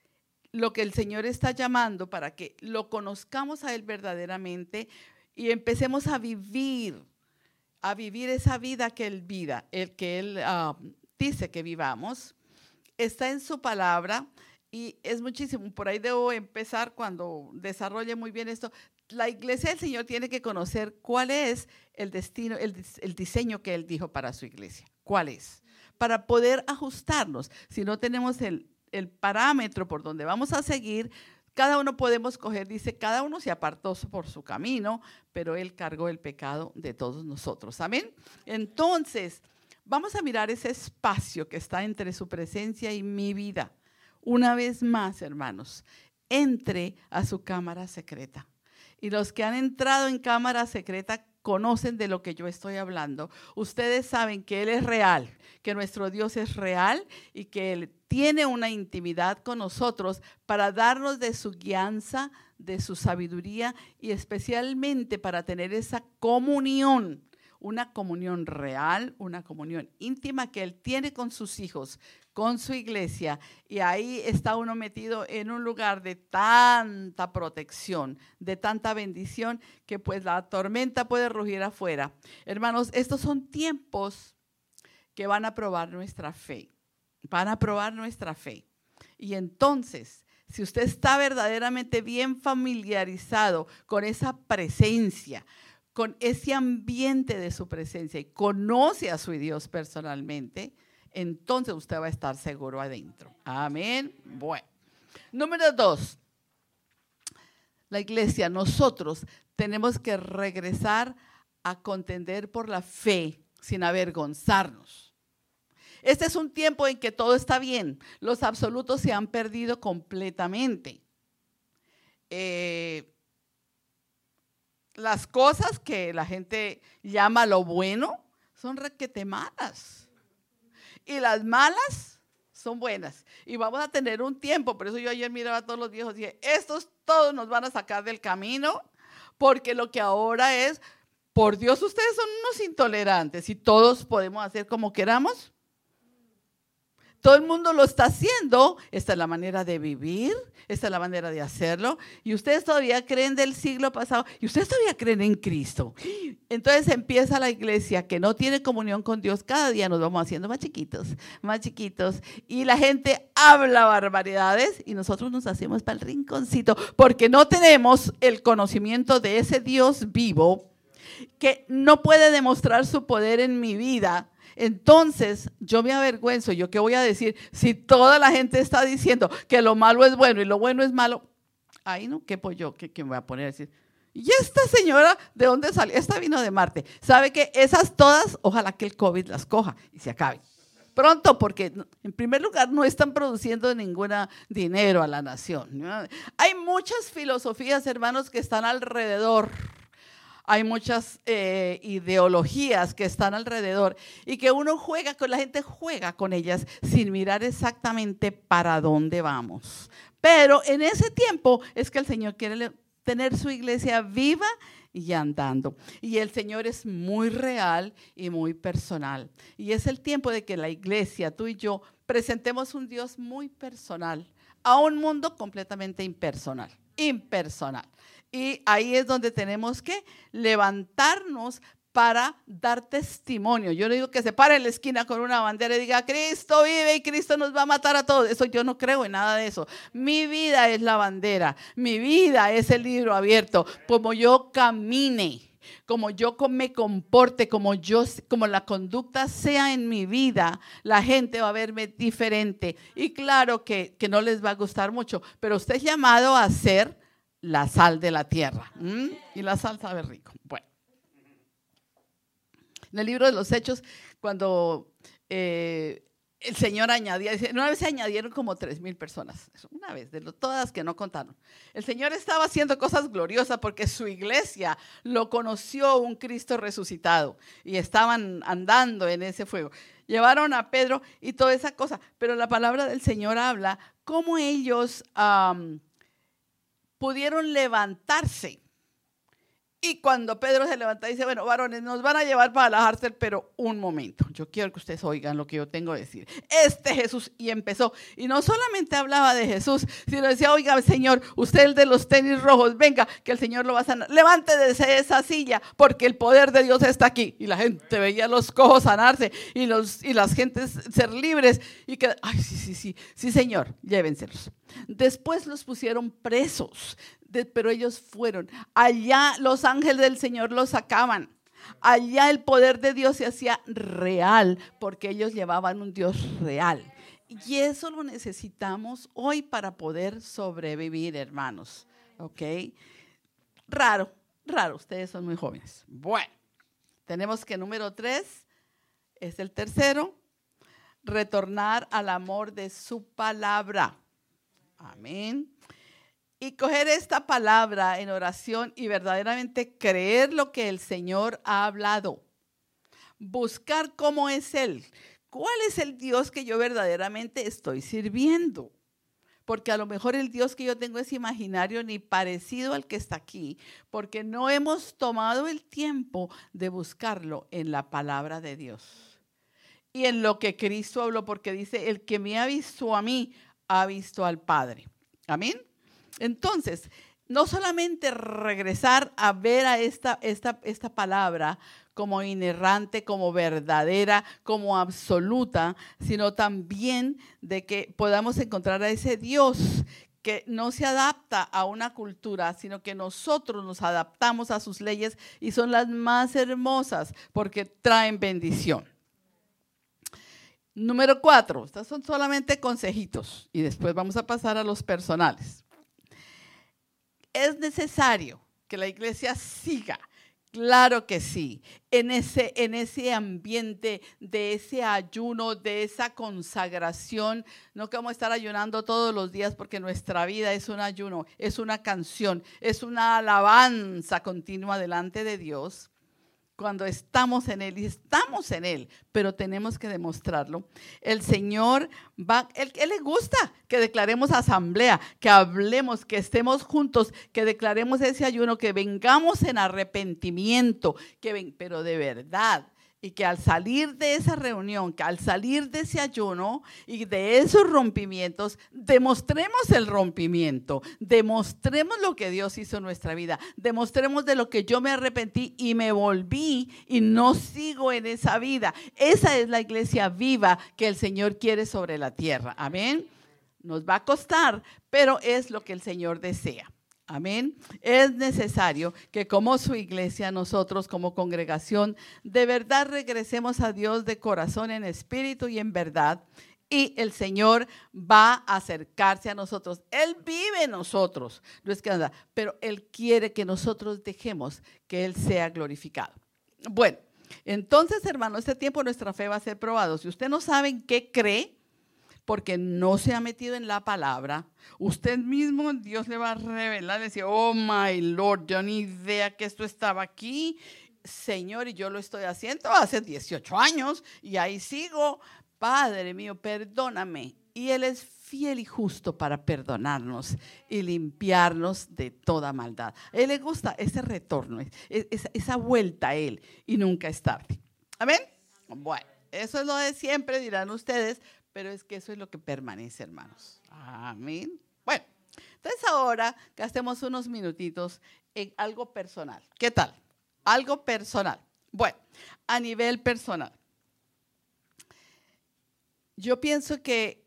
Speaker 1: lo que el Señor está llamando para que lo conozcamos a Él verdaderamente y empecemos a vivir, a vivir esa vida que Él vida, el que Él ah, dice que vivamos. Está en su palabra y es muchísimo. Por ahí debo empezar cuando desarrolle muy bien esto la iglesia del Señor tiene que conocer cuál es el destino, el, diseño que Él dijo para su iglesia. ¿Cuál es? Para poder ajustarnos. Si no tenemos el, el parámetro por donde vamos a seguir, Cada uno podemos coger, dice, cada uno se apartó por su camino, pero Él cargó el pecado de todos nosotros. Amén. Entonces, vamos a mirar ese espacio que está entre su presencia y mi vida. Una vez más, hermanos, entre a su cámara secreta. Y los que han entrado en cámara secreta conocen de lo que yo estoy hablando. Ustedes saben que Él es real, que nuestro Dios es real y que Él tiene una intimidad con nosotros para darnos de su guianza, de su sabiduría y especialmente para tener esa comunión una comunión real, una comunión íntima que Él tiene con sus hijos, con su iglesia. Y ahí está uno metido en un lugar de tanta protección, de tanta bendición, que pues la tormenta puede rugir afuera. Hermanos, estos son tiempos que van a probar nuestra fe, van a probar nuestra fe. Y entonces, si usted está verdaderamente bien familiarizado con esa presencia, con ese ambiente de su presencia y conoce a su Dios personalmente, entonces usted va a estar seguro adentro. Amén. Bueno. Número dos, la iglesia, nosotros tenemos que regresar a contender por la fe sin avergonzarnos. Este es un tiempo en que todo está bien. Los absolutos se han perdido completamente. Eh, las cosas que la gente llama lo bueno son requete malas. Y las malas son buenas. Y vamos a tener un tiempo, por eso yo ayer miraba a todos los viejos y dije, estos todos nos van a sacar del camino, porque lo que ahora es, por Dios, ustedes son unos intolerantes y todos podemos hacer como queramos. Todo el mundo lo está haciendo. Esta es la manera de vivir, esta es la manera de hacerlo. Y ustedes todavía creen del siglo pasado y ustedes todavía creen en Cristo. Entonces empieza la iglesia que no tiene comunión con Dios. Cada día nos vamos haciendo más chiquitos, más chiquitos. Y la gente habla barbaridades y nosotros nos hacemos para el rinconcito porque no tenemos el conocimiento de ese Dios vivo que no puede demostrar su poder en mi vida entonces, yo me avergüenzo. ¿Yo qué voy a decir? Si toda la gente está diciendo que lo malo es bueno y lo bueno es malo, ahí no, ¿qué pues yo? ¿Qué, me voy a poner a decir? ¿Y esta señora de dónde salió? Esta vino de Marte. ¿Sabe que esas todas, ojalá que el COVID las coja y se acabe? Pronto, porque en primer lugar no están produciendo ningún dinero a la nación. Hay muchas filosofías, hermanos, que están alrededor hay muchas eh, ideologías que están alrededor y que uno juega con la gente, juega con ellas sin mirar exactamente para dónde vamos. Pero en ese tiempo es que el Señor quiere tener su iglesia viva y andando. Y el Señor es muy real y muy personal. Y es el tiempo de que la iglesia, tú y yo, presentemos un Dios muy personal a un mundo completamente impersonal. Impersonal. Y ahí es donde tenemos que levantarnos para dar testimonio. Yo no digo que se pare en la esquina con una bandera y diga, Cristo vive y Cristo nos va a matar a todos. Eso yo no creo en nada de eso. Mi vida es la bandera, mi vida es el libro abierto. Como yo camine, como yo me comporte, como yo, como la conducta sea en mi vida, la gente va a verme diferente. Y claro que, que no les va a gustar mucho, pero usted es llamado a ser la sal de la tierra. Y la sal sabe rico. Bueno. En el libro de los Hechos, cuando eh, el Señor añadía, una vez se añadieron como tres mil personas, una vez, de todas que no contaron. El Señor estaba haciendo cosas gloriosas porque su iglesia lo conoció un Cristo resucitado y estaban andando en ese fuego. Llevaron a Pedro y toda esa cosa, pero la palabra del Señor habla cómo ellos pudieron levantarse y cuando Pedro se levanta y dice, bueno, varones, nos van a llevar para la cárcel, pero un momento, yo quiero que ustedes oigan lo que yo tengo que decir. Este Jesús, y empezó, y no solamente hablaba de Jesús, sino decía, oiga, Señor, usted el de los tenis rojos, venga, que el Señor lo va a sanar. Levante desde esa silla, porque el poder de Dios está aquí. Y la gente veía los cojos sanarse y, los, y las gentes ser libres. Y que, ay, sí, sí, sí, sí, Señor, llévenselos. Después los pusieron presos pero ellos fueron. Allá los ángeles del Señor los sacaban. Allá el poder de Dios se hacía real porque ellos llevaban un Dios real. Y eso lo necesitamos hoy para poder sobrevivir, hermanos. ¿Ok? Raro, raro, ustedes son muy jóvenes. Bueno, tenemos que número tres es el tercero, retornar al amor de su palabra. Amén. Y coger esta palabra en oración y verdaderamente creer lo que el Señor ha hablado. Buscar cómo es Él. ¿Cuál es el Dios que yo verdaderamente estoy sirviendo? Porque a lo mejor el Dios que yo tengo es imaginario ni parecido al que está aquí, porque no hemos tomado el tiempo de buscarlo en la palabra de Dios y en lo que Cristo habló, porque dice, el que me ha visto a mí, ha visto al Padre. Amén. Entonces, no solamente regresar a ver a esta, esta, esta palabra como inerrante, como verdadera, como absoluta, sino también de que podamos encontrar a ese Dios que no se adapta a una cultura, sino que nosotros nos adaptamos a sus leyes y son las más hermosas porque traen bendición. Número cuatro, estos son solamente consejitos y después vamos a pasar a los personales. Es necesario que la iglesia siga Claro que sí, en ese, en ese ambiente de ese ayuno, de esa consagración, no que vamos a estar ayunando todos los días porque nuestra vida es un ayuno, es una canción, es una alabanza continua delante de Dios cuando estamos en Él y estamos en Él, pero tenemos que demostrarlo. El Señor va, él, le gusta que declaremos asamblea, que hablemos, que estemos juntos, que declaremos ese ayuno, que vengamos en arrepentimiento, que ven, pero de verdad, y que al salir de esa reunión, que al salir de ese ayuno y de esos rompimientos, demostremos el rompimiento, demostremos lo que Dios hizo en nuestra vida, demostremos de lo que yo me arrepentí y me volví y no sigo en esa vida. Esa es la iglesia viva que el Señor quiere sobre la tierra. Amén. Nos va a costar, pero es lo que el Señor desea. Amén. Es necesario que como su iglesia, nosotros como congregación, de verdad regresemos a Dios de corazón, en espíritu y en verdad. Y el Señor va a acercarse a nosotros. Él vive en nosotros. No es que anda, pero Él quiere que nosotros dejemos que Él sea glorificado. Bueno, entonces, hermano, este tiempo nuestra fe va a ser probado. Si usted no sabe en qué cree, porque no se ha metido en la palabra, usted mismo Dios le va a revelar, le decir, oh my Lord, yo ni idea que esto estaba aquí, Señor, y yo lo estoy haciendo hace 18 años y ahí sigo, Padre mío, perdóname. Y Él es fiel y justo para perdonarnos y limpiarnos de toda maldad. Él le gusta ese retorno, esa vuelta a Él y nunca es tarde. Amén. Bueno, eso es lo de siempre, dirán ustedes, pero es que eso es lo que permanece, hermanos. Amén. Bueno, entonces ahora gastemos unos minutitos en algo personal. ¿Qué tal? Algo personal. Bueno, a nivel personal. Yo pienso que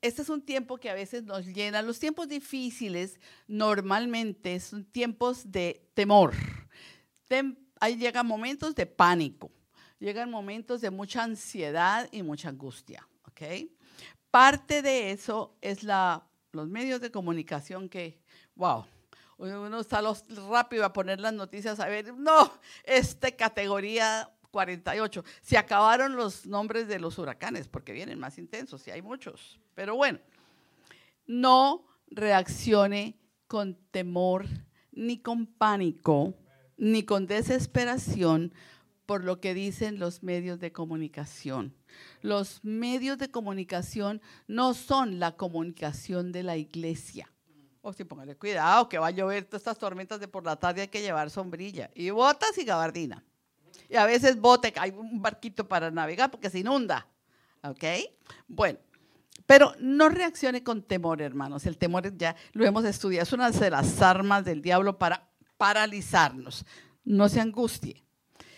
Speaker 1: este es un tiempo que a veces nos llena. Los tiempos difíciles normalmente son tiempos de temor. ahí llegan momentos de pánico, llegan momentos de mucha ansiedad y mucha angustia. Parte de eso es la, los medios de comunicación que, wow, uno está los, rápido a poner las noticias a ver, no, esta categoría 48, se acabaron los nombres de los huracanes porque vienen más intensos y hay muchos, pero bueno, no reaccione con temor, ni con pánico, ni con desesperación por lo que dicen los medios de comunicación. Los medios de comunicación no son la comunicación de la iglesia. O si póngale cuidado, que va a llover todas estas tormentas de por la tarde, hay que llevar sombrilla y botas y gabardina. Y a veces bote, hay un barquito para navegar porque se inunda. ¿Ok? Bueno, pero no reaccione con temor, hermanos. El temor ya lo hemos estudiado, es una de las armas del diablo para paralizarnos. No se angustie.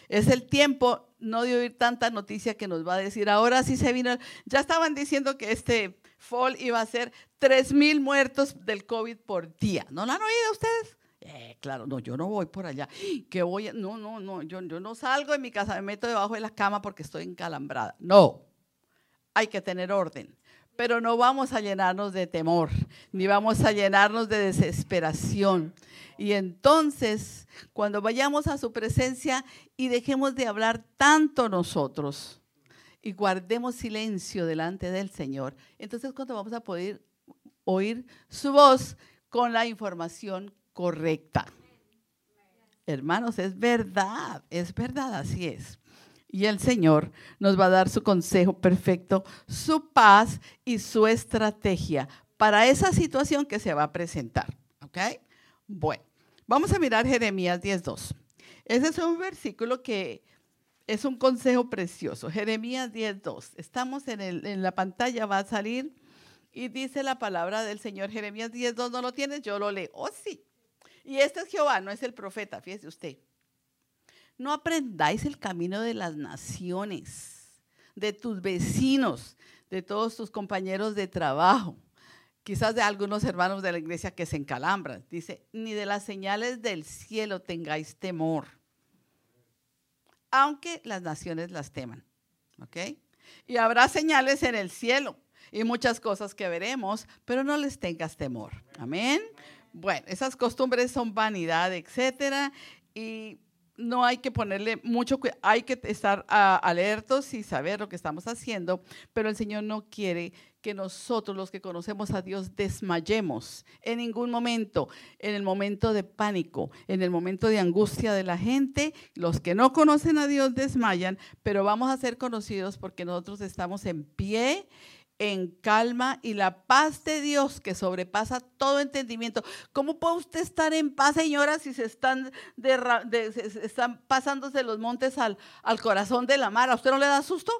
Speaker 1: Es el tiempo no de oír tanta noticia que nos va a decir, ahora sí se vino, ya estaban diciendo que este fall iba a ser 3 mil muertos del COVID por día. ¿No lo han oído ustedes? Eh, claro, no, yo no voy por allá. Que voy, no, no, no, yo, yo no salgo de mi casa, me meto debajo de la cama porque estoy encalambrada. No, hay que tener orden. Pero no vamos a llenarnos de temor, ni vamos a llenarnos de desesperación. Y entonces, cuando vayamos a su presencia y dejemos de hablar tanto nosotros y guardemos silencio delante del Señor, entonces cuando vamos a poder oír su voz con la información correcta. Hermanos, es verdad, es verdad, así es y el Señor nos va a dar su consejo perfecto, su paz y su estrategia para esa situación que se va a presentar. ¿Ok? Bueno, vamos a mirar Jeremías 10.2. Ese es un versículo que es un consejo precioso. Jeremías 10.2. Estamos en, en la pantalla, va a salir y dice la palabra del Señor. Jeremías 10.2, ¿no lo tienes? Yo lo leo. Oh, sí. Y este es Jehová, no es el profeta, fíjese usted. No aprendáis el camino de las naciones, de tus vecinos, de todos tus compañeros de trabajo, quizás de algunos hermanos de la iglesia que se encalambran. Dice, ni de las señales del cielo tengáis temor, aunque las naciones las teman. ¿Ok? Y habrá señales en el cielo y muchas cosas que veremos, pero no les tengas temor. Amén. Bueno, esas costumbres son vanidad, etcétera. Y no hay que ponerle mucho, hay que estar ah, alertos y saber lo que estamos haciendo, pero el Señor no quiere que nosotros, los que conocemos a Dios, desmayemos en ningún momento, en el momento de pánico, en el momento de angustia de la gente. Los que no conocen a Dios desmayan, pero vamos a ser conocidos porque nosotros estamos en pie en calma y la paz de Dios que sobrepasa todo entendimiento. ¿Cómo puede usted estar en paz, señora, si se están, están pasándose los montes al, corazón de la mar? ¿A usted no le da susto?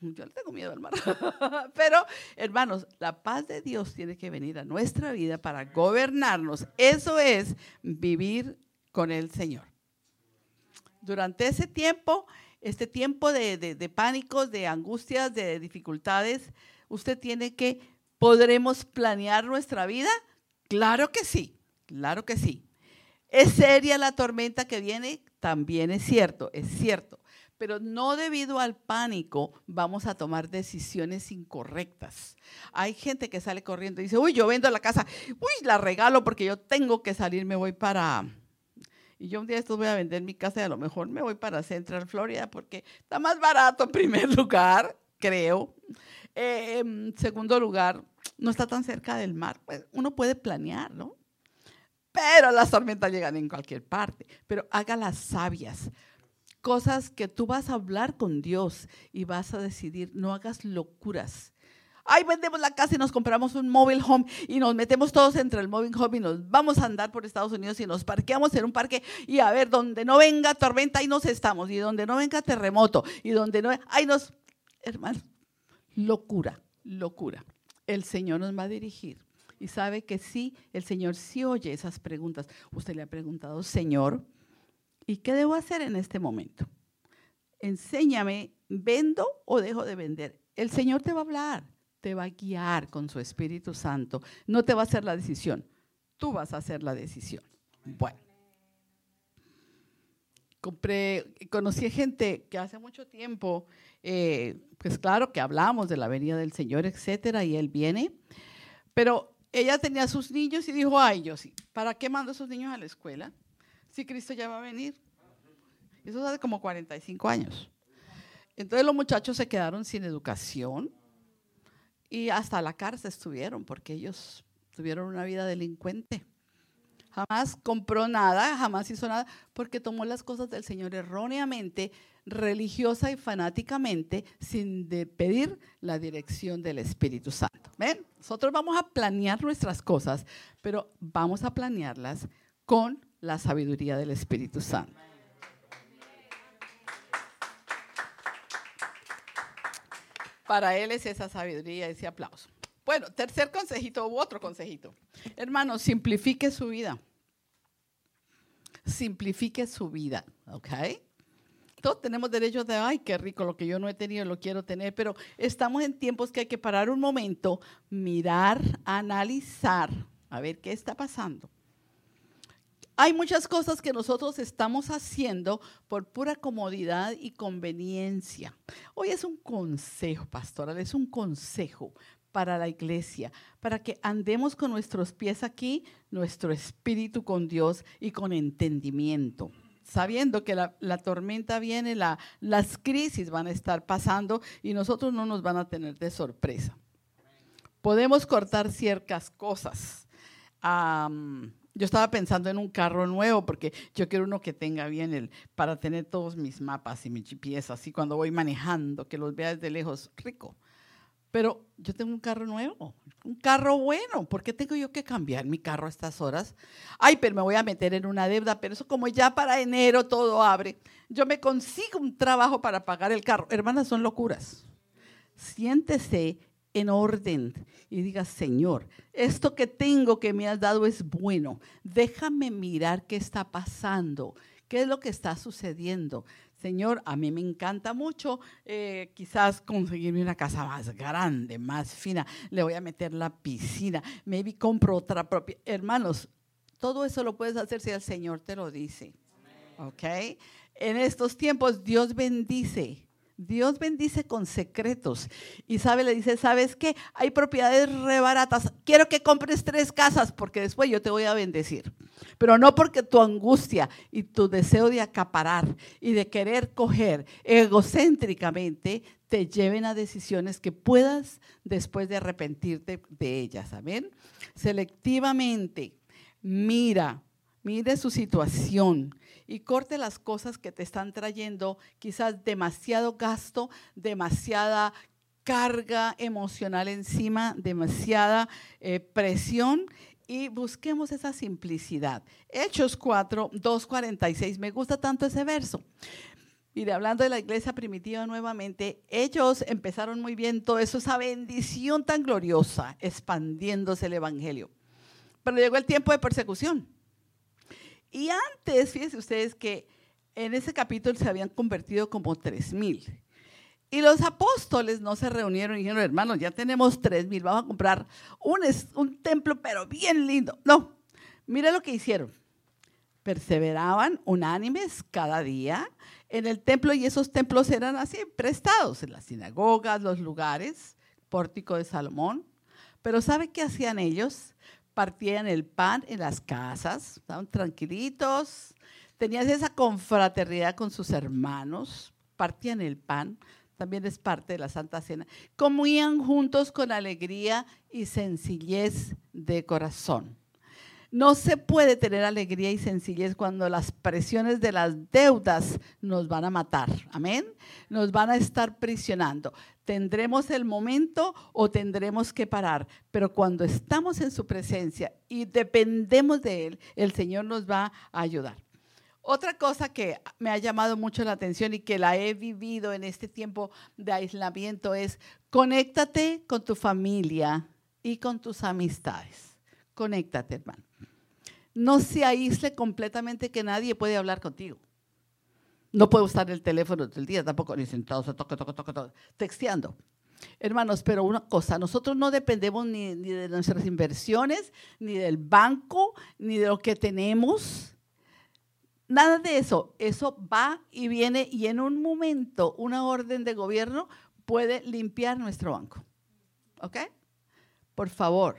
Speaker 1: Yo le tengo miedo al mar. Pero, hermanos, la paz de Dios tiene que venir a nuestra vida para gobernarnos. Eso es vivir con el Señor. Durante ese tiempo, este tiempo de, de, de pánicos, de angustias, de dificultades, usted tiene que, ¿podremos planear nuestra vida? Claro que sí, claro que sí. ¿Es seria la tormenta que viene? También es cierto, es cierto. Pero no debido al pánico vamos a tomar decisiones incorrectas. Hay gente que sale corriendo y dice, uy, yo vendo la casa, uy, la regalo porque yo tengo que salir, me voy para... Y yo un día esto voy a vender mi casa y a lo mejor me voy para Central Florida porque está más barato en primer lugar, creo. Eh, en segundo lugar, no está tan cerca del mar. Pues uno puede planear, ¿no? Pero las tormentas llegan en cualquier parte. Pero haga las sabias. Cosas que tú vas a hablar con Dios y vas a decidir, no hagas locuras. Ay, vendemos la casa y nos compramos un mobile home y nos metemos todos entre el mobile home y nos vamos a andar por Estados Unidos y nos parqueamos en un parque y a ver, donde no venga tormenta, ahí nos estamos. Y donde no venga terremoto y donde no, ahí nos, hermanos, locura, locura. El Señor nos va a dirigir. Y sabe que sí, el Señor sí oye esas preguntas. Usted le ha preguntado, Señor, ¿y qué debo hacer en este momento? Enséñame, ¿vendo o dejo de vender? El Señor te va a hablar, te va a guiar con su Espíritu Santo. No te va a hacer la decisión, tú vas a hacer la decisión. Bueno. Compré, conocí gente que hace mucho tiempo eh, pues claro que hablamos de la venida del Señor, etcétera, y Él viene, pero ella tenía sus niños y dijo, ay, yo sí, ¿para qué mando a esos niños a la escuela si Cristo ya va a venir? Eso hace como 45 años. Entonces los muchachos se quedaron sin educación y hasta la cárcel estuvieron porque ellos tuvieron una vida delincuente. Jamás compró nada, jamás hizo nada, porque tomó las cosas del Señor erróneamente, religiosa y fanáticamente, sin pedir la dirección del Espíritu Santo. ¿Ven? Nosotros vamos a planear nuestras cosas, pero vamos a planearlas con la sabiduría del Espíritu Santo. Para Él es esa sabiduría, ese aplauso. Bueno, tercer consejito u otro consejito. Hermano, simplifique su vida. Simplifique su vida, ¿ok? Todos tenemos derecho de, ay, qué rico, lo que yo no he tenido, lo quiero tener, pero estamos en tiempos que hay que parar un momento, mirar, analizar, a ver qué está pasando. Hay muchas cosas que nosotros estamos haciendo por pura comodidad y conveniencia. Hoy es un consejo pastoral, es un consejo para la iglesia, para que andemos con nuestros pies aquí, nuestro espíritu con Dios y con entendimiento sabiendo que la, tormenta viene, las crisis van a estar pasando y nosotros no nos van a tener de sorpresa. Podemos cortar ciertas cosas. yo estaba pensando en un carro nuevo porque yo quiero uno que tenga bien el, para tener todos mis mapas y mis GPS, así cuando voy manejando, que los vea desde lejos, rico. Pero yo tengo un carro nuevo, un carro bueno. ¿Por qué tengo yo que cambiar mi carro a estas horas? Ay, pero me voy a meter en una deuda, pero eso como ya para enero todo abre. Yo me consigo un trabajo para pagar el carro. Hermanas, son locuras. Siéntese en orden y diga, Señor, esto que tengo que me has dado es bueno. Déjame mirar qué está pasando, qué es lo que está sucediendo. Señor, a mí me encanta mucho eh, quizás conseguirme una casa más grande, más fina. Le voy a meter la piscina. Maybe compro otra propia. Hermanos, todo eso lo puedes hacer si el Señor te lo dice. ¿Ok? En estos tiempos Dios bendice Dios bendice con secretos. Y sabe, le dice, ¿sabes qué? Hay propiedades re baratas. Quiero que compres tres casas porque después yo te voy a bendecir. Pero no porque tu angustia y tu deseo de acaparar y de querer coger egocéntricamente te lleven a decisiones que puedas después de arrepentirte de ellas. Amén. Selectivamente, mira, mire su situación y corte las cosas que te están trayendo quizás demasiado gasto, demasiada carga emocional encima, demasiada eh, presión y busquemos esa simplicidad. Hechos 4, 2, 46, me gusta tanto ese verso. Mire, hablando de la iglesia primitiva nuevamente, ellos empezaron muy bien todo eso, esa bendición tan gloriosa, expandiéndose el evangelio. Pero llegó el tiempo de persecución. Y antes, fíjense ustedes que en ese capítulo se habían convertido como tres mil. Y los apóstoles no se reunieron y dijeron, hermanos, ya tenemos tres mil, vamos a comprar un, un templo, pero bien lindo. No, mira lo que hicieron. Perseveraban unánimes cada día en el templo y esos templos eran así, prestados en las sinagogas, los lugares, pórtico de Salomón. Pero ¿sabe qué hacían ellos? Partían el pan en las casas, estaban tranquilitos, tenían esa confraternidad con sus hermanos, partían el pan, también es parte de la Santa Cena, comían juntos con alegría y sencillez de corazón. No se puede tener alegría y sencillez cuando las presiones de las deudas nos van a matar. Amén. Nos van a estar prisionando. Tendremos el momento o tendremos que parar. Pero cuando estamos en su presencia y dependemos de Él, el Señor nos va a ayudar. Otra cosa que me ha llamado mucho la atención y que la he vivido en este tiempo de aislamiento es conéctate con tu familia y con tus amistades. Conéctate, hermano no se aísle completamente que nadie puede hablar contigo. No puede usar el teléfono todo día, tampoco ni sentado, toca, toca, toca, texteando. Hermanos, pero una cosa, nosotros no dependemos ni, ni, de nuestras inversiones, ni del banco, ni de lo que tenemos. Nada de eso. Eso va y viene y en un momento una orden de gobierno puede limpiar nuestro banco. ¿Ok? Por favor.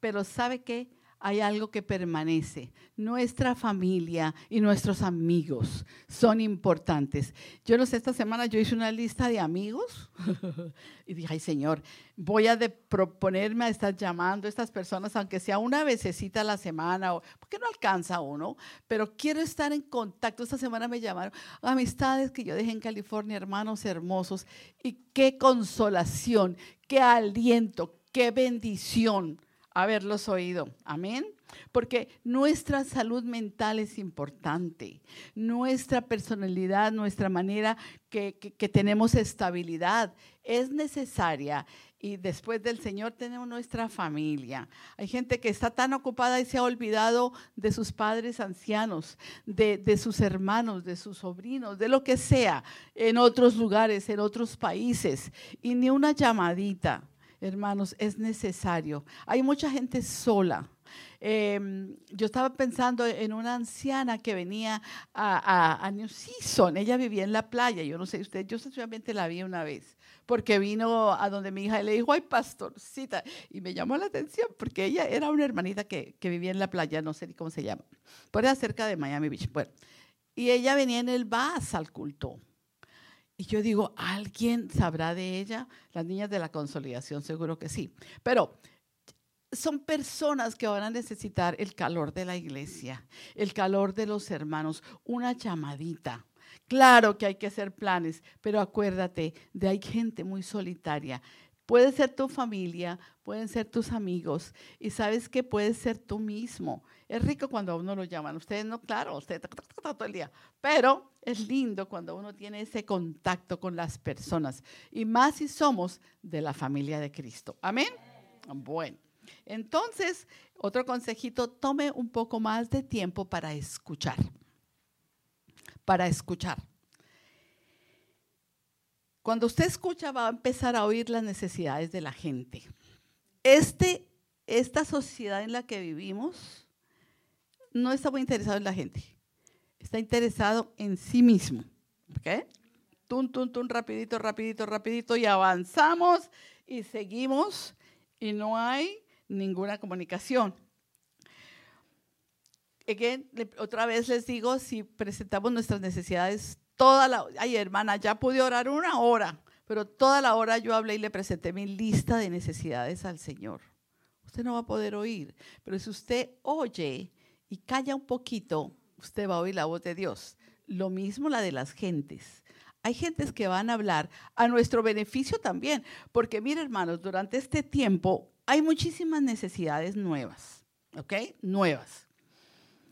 Speaker 1: Pero ¿sabe qué? Hay algo que permanece. Nuestra familia y nuestros amigos son importantes. Yo no sé, esta semana yo hice una lista de amigos y dije, ay Señor, voy a proponerme a estar llamando a estas personas, aunque sea una vececita a la semana, porque no alcanza uno, pero quiero estar en contacto. Esta semana me llamaron amistades que yo dejé en California, hermanos hermosos, y qué consolación, qué aliento, qué bendición haberlos oído. Amén. Porque nuestra salud mental es importante, nuestra personalidad, nuestra manera que, tenemos estabilidad es necesaria. Y después del Señor tenemos nuestra familia. Hay gente que está tan ocupada y se ha olvidado de sus padres ancianos, de, de sus hermanos, de sus sobrinos, de lo que sea, en otros lugares, en otros países. Y ni una llamadita hermanos, es necesario. Hay mucha gente sola. Em, yo estaba pensando en una anciana que venía a, a, New Season. Ella vivía en la playa. Yo no sé usted, yo sencillamente la vi una vez porque vino a donde mi hija y le dijo, ay, pastorcita. Y me llamó la atención porque ella era una hermanita que, vivía en la playa, no sé cómo se llama, por era cerca de Miami Beach. Bueno, y ella venía en el bus al culto. Y yo digo, ¿alguien sabrá de ella? Las niñas de la consolidación, seguro que sí. Pero son personas que van a necesitar el calor de la iglesia, el calor de los hermanos, una llamadita. Claro que hay que hacer planes, pero acuérdate, de hay gente muy solitaria. Puede ser tu familia, pueden ser tus amigos y sabes que puede ser tú mismo. Es rico cuando a uno lo llaman. Ustedes no, claro, ustedes todo el día, pero es lindo cuando uno tiene ese contacto con las personas y más si somos de la familia de Cristo. Amén. Bueno, entonces, otro consejito, tome un poco más de tiempo para escuchar. Para escuchar. Cuando usted escucha va a empezar a oír las necesidades de la gente. Este, esta sociedad en la que vivimos no está muy interesado en la gente. Está interesado en sí mismo. ¿Ok? Tum, tum, tum, rapidito, rapidito, rapidito y avanzamos y seguimos y no hay ninguna comunicación. Again, otra vez les digo, si presentamos nuestras necesidades toda la, ay hermana, ya pude orar una hora, pero toda la hora yo hablé y le presenté mi lista de necesidades al Señor. Usted no va a poder oír, pero si usted oye y calla un poquito, usted va a oír la voz de Dios. Lo mismo la de las gentes. Hay gentes que van a hablar a nuestro beneficio también, porque mire hermanos, durante este tiempo hay muchísimas necesidades nuevas, ¿ok? Nuevas.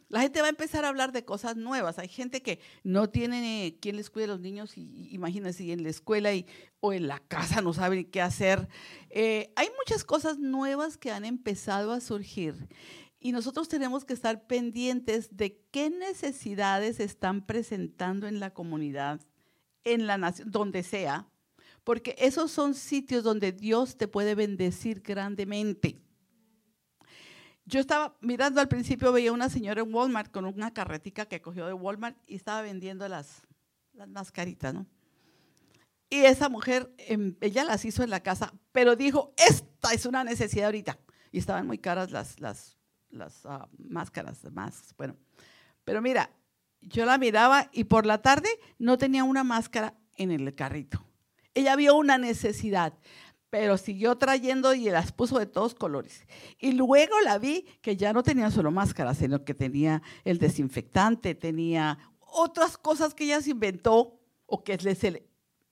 Speaker 1: La gente va a empezar a hablar de cosas nuevas. Hay gente que no tiene quien les cuide a los niños y imagínense en la escuela y, o en la casa no saben qué hacer. Eh, hay muchas cosas nuevas que han empezado a surgir y nosotros tenemos que estar pendientes de qué necesidades están presentando en la comunidad, en la nación, donde sea, porque esos son sitios donde Dios te puede bendecir grandemente. Yo estaba mirando al principio, veía una señora en Walmart con una carretica que cogió de Walmart y estaba vendiendo las, las mascaritas, ¿no? Y esa mujer, em, ella las hizo en la casa, pero dijo, esta es una necesidad ahorita. Y estaban muy caras las, las, las uh, máscaras, más, bueno. Pero mira, yo la miraba y por la tarde no tenía una máscara en el carrito. Ella vio una necesidad pero siguió trayendo y las puso de todos colores. Y luego la vi que ya no tenía solo máscaras, sino que tenía el desinfectante, tenía otras cosas que ella se inventó o que les,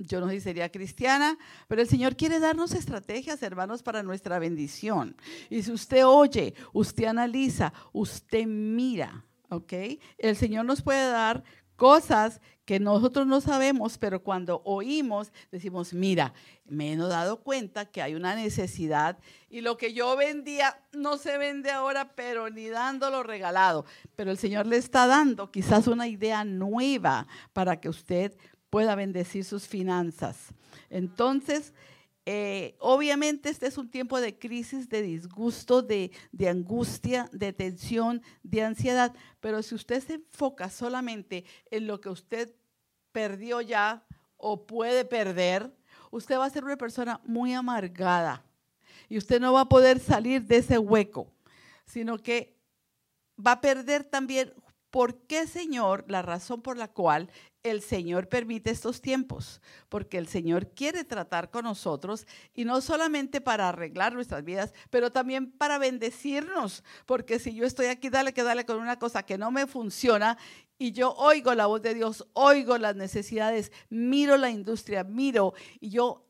Speaker 1: yo no sé si sería cristiana, pero el Señor quiere darnos estrategias, hermanos, para nuestra bendición. Y si usted oye, usted analiza, usted mira, ¿ok? El Señor nos puede dar cosas que nosotros no sabemos, pero cuando oímos decimos, mira, me he dado cuenta que hay una necesidad y lo que yo vendía no se vende ahora, pero ni dándolo regalado. Pero el Señor le está dando quizás una idea nueva para que usted pueda bendecir sus finanzas. Entonces, eh, obviamente este es un tiempo de crisis, de disgusto, de, angustia, de tensión, de ansiedad, pero si usted se enfoca solamente en lo que usted perdió ya o puede perder, usted va a ser una persona muy amargada y usted no va a poder salir de ese hueco, sino que va a perder también por qué, Señor, la razón por la cual el Señor permite estos tiempos, porque el Señor quiere tratar con nosotros y no solamente para arreglar nuestras vidas, pero también para bendecirnos, porque si yo estoy aquí, dale que dale con una cosa que no me funciona y yo oigo la voz de Dios, oigo las necesidades, miro la industria, miro y yo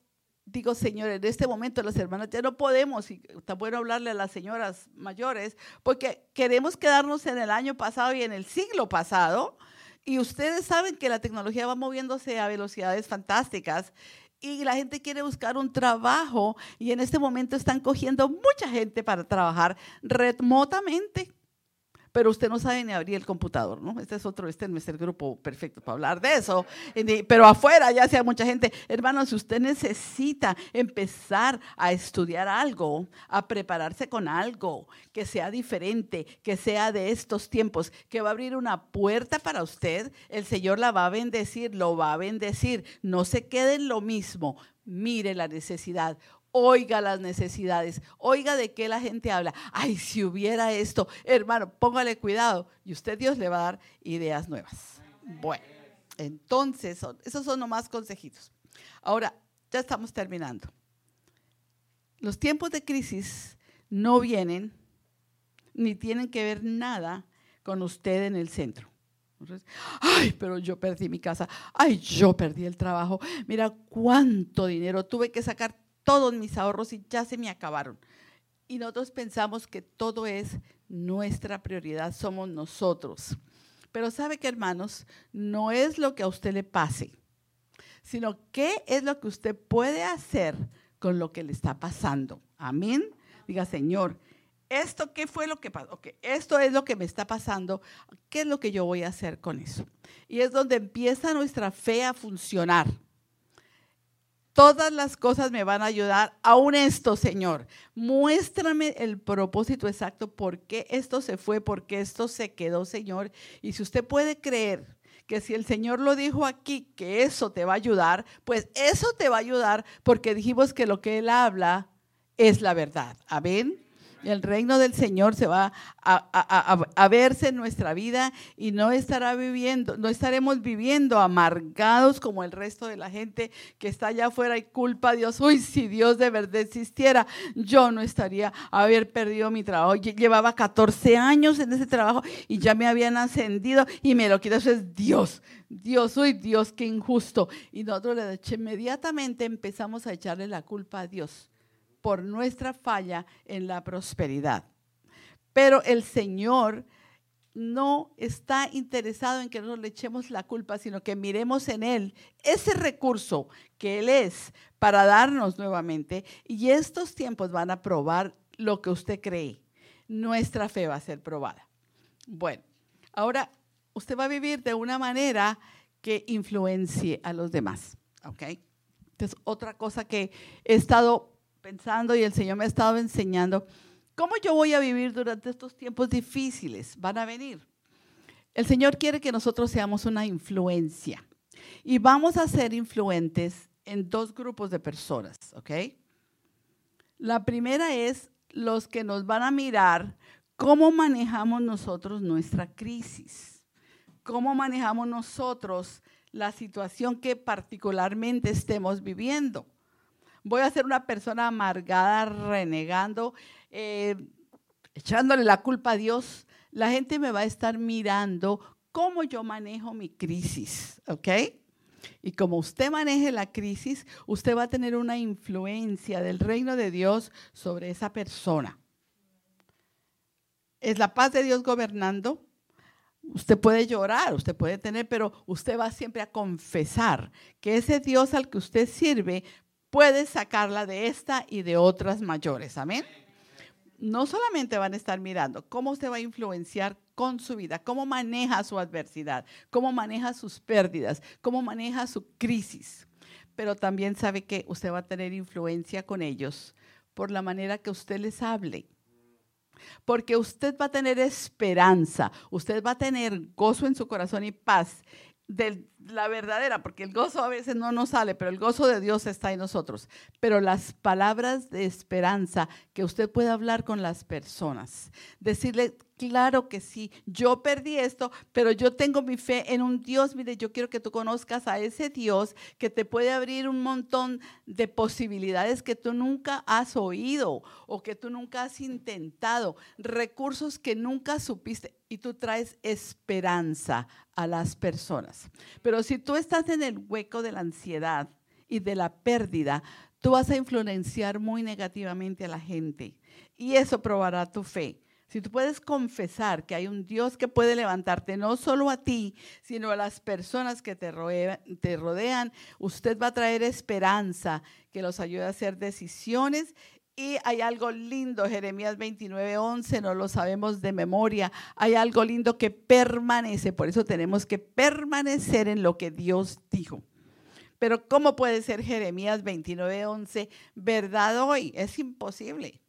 Speaker 1: digo, Señor, en este momento las hermanas ya no podemos, y está bueno hablarle a las señoras mayores, porque queremos quedarnos en el año pasado y en el siglo pasado y ustedes saben que la tecnología va moviéndose a velocidades fantásticas y la gente quiere buscar un trabajo y en este momento están cogiendo mucha gente para trabajar remotamente. Pero usted no sabe ni abrir el computador, ¿no? Este es otro, este no es el grupo perfecto para hablar de eso. Pero afuera ya sea mucha gente. Hermano, si usted necesita empezar a estudiar algo, a prepararse con algo que sea diferente, que sea de estos tiempos, que va a abrir una puerta para usted, el Señor la va a bendecir, lo va a bendecir. No se quede en lo mismo. Mire la necesidad oiga las necesidades, oiga de qué la gente habla. Ay, si hubiera esto, hermano, póngale cuidado y usted Dios le va a dar ideas nuevas. Bueno, entonces, esos son nomás consejitos. Ahora, ya estamos terminando. Los tiempos de crisis no vienen ni tienen que ver nada con usted en el centro. Ay, pero yo perdí mi casa. Ay, yo perdí el trabajo. Mira cuánto dinero tuve que sacar todos mis ahorros y ya se me acabaron. Y nosotros pensamos que todo es nuestra prioridad, somos nosotros. Pero sabe que hermanos, no es lo que a usted le pase, sino qué es lo que usted puede hacer con lo que le está pasando. Amén. Diga, Señor, ¿esto qué fue lo que pasó? Okay, esto es lo que me está pasando. ¿Qué es lo que yo voy a hacer con eso? Y es donde empieza nuestra fe a funcionar. Todas las cosas me van a ayudar, aún esto, Señor. Muéstrame el propósito exacto, por qué esto se fue, por qué esto se quedó, Señor. Y si usted puede creer que si el Señor lo dijo aquí, que eso te va a ayudar, pues eso te va a ayudar porque dijimos que lo que Él habla es la verdad. Amén. El reino del Señor se va a, verse en nuestra vida y no estará viviendo, no estaremos viviendo amargados como el resto de la gente que está allá afuera y culpa a Dios. Uy, si Dios de verdad existiera, yo no estaría haber perdido mi trabajo. Llevaba 14 años en ese trabajo y ya me habían ascendido y me lo quiero. Eso es Dios. Dios, uy, Dios, qué injusto. Y nosotros inmediatamente empezamos a echarle la culpa a Dios por nuestra falla en la prosperidad. Pero el Señor no está interesado en que nos le echemos la culpa, sino que miremos en Él ese recurso que Él es para darnos nuevamente. Y estos tiempos van a probar lo que usted cree. Nuestra fe va a ser probada. Bueno, ahora usted va a vivir de una manera que influencie a los demás. ¿Ok? Entonces, otra cosa que he estado pensando y el Señor me ha estado enseñando cómo yo voy a vivir durante estos tiempos difíciles. Van a venir. El Señor quiere que nosotros seamos una influencia y vamos a ser influentes en dos grupos de personas, ¿ok? La primera es los que nos van a mirar cómo manejamos nosotros nuestra crisis, cómo manejamos nosotros la situación que particularmente estemos viviendo voy a ser una persona amargada, renegando, eh, echándole la culpa a Dios, la gente me va a estar mirando cómo yo manejo mi crisis, ¿ok? Y como usted maneje la crisis, usted va a tener una influencia del reino de Dios sobre esa persona. Es la paz de Dios gobernando. Usted puede llorar, usted puede tener, pero usted va siempre a confesar que ese Dios al que usted sirve puedes sacarla de esta y de otras mayores. Amén. No solamente van a estar mirando cómo usted va a influenciar con su vida, cómo maneja su adversidad, cómo maneja sus pérdidas, cómo maneja su crisis, pero también sabe que usted va a tener influencia con ellos por la manera que usted les hable. Porque usted va a tener esperanza, usted va a tener gozo en su corazón y paz de la verdadera, porque el gozo a veces no nos sale, pero el gozo de Dios está en nosotros. Pero las palabras de esperanza que usted puede hablar con las personas, decirle, Claro que sí, yo perdí esto, pero yo tengo mi fe en un Dios. Mire, yo quiero que tú conozcas a ese Dios que te puede abrir un montón de posibilidades que tú nunca has oído o que tú nunca has intentado, recursos que nunca supiste y tú traes esperanza a las personas. Pero si tú estás en el hueco de la ansiedad y de la pérdida, tú vas a influenciar muy negativamente a la gente y eso probará tu fe. Si tú puedes confesar que hay un Dios que puede levantarte no solo a ti, sino a las personas que te, rodean, usted va a traer esperanza que los ayude a hacer decisiones Y hay algo lindo, Jeremías 29, 11, no lo sabemos de memoria. Hay algo lindo que permanece, por eso tenemos que permanecer en lo que Dios dijo. Pero ¿cómo puede ser Jeremías 29, 11 verdad hoy? Es imposible.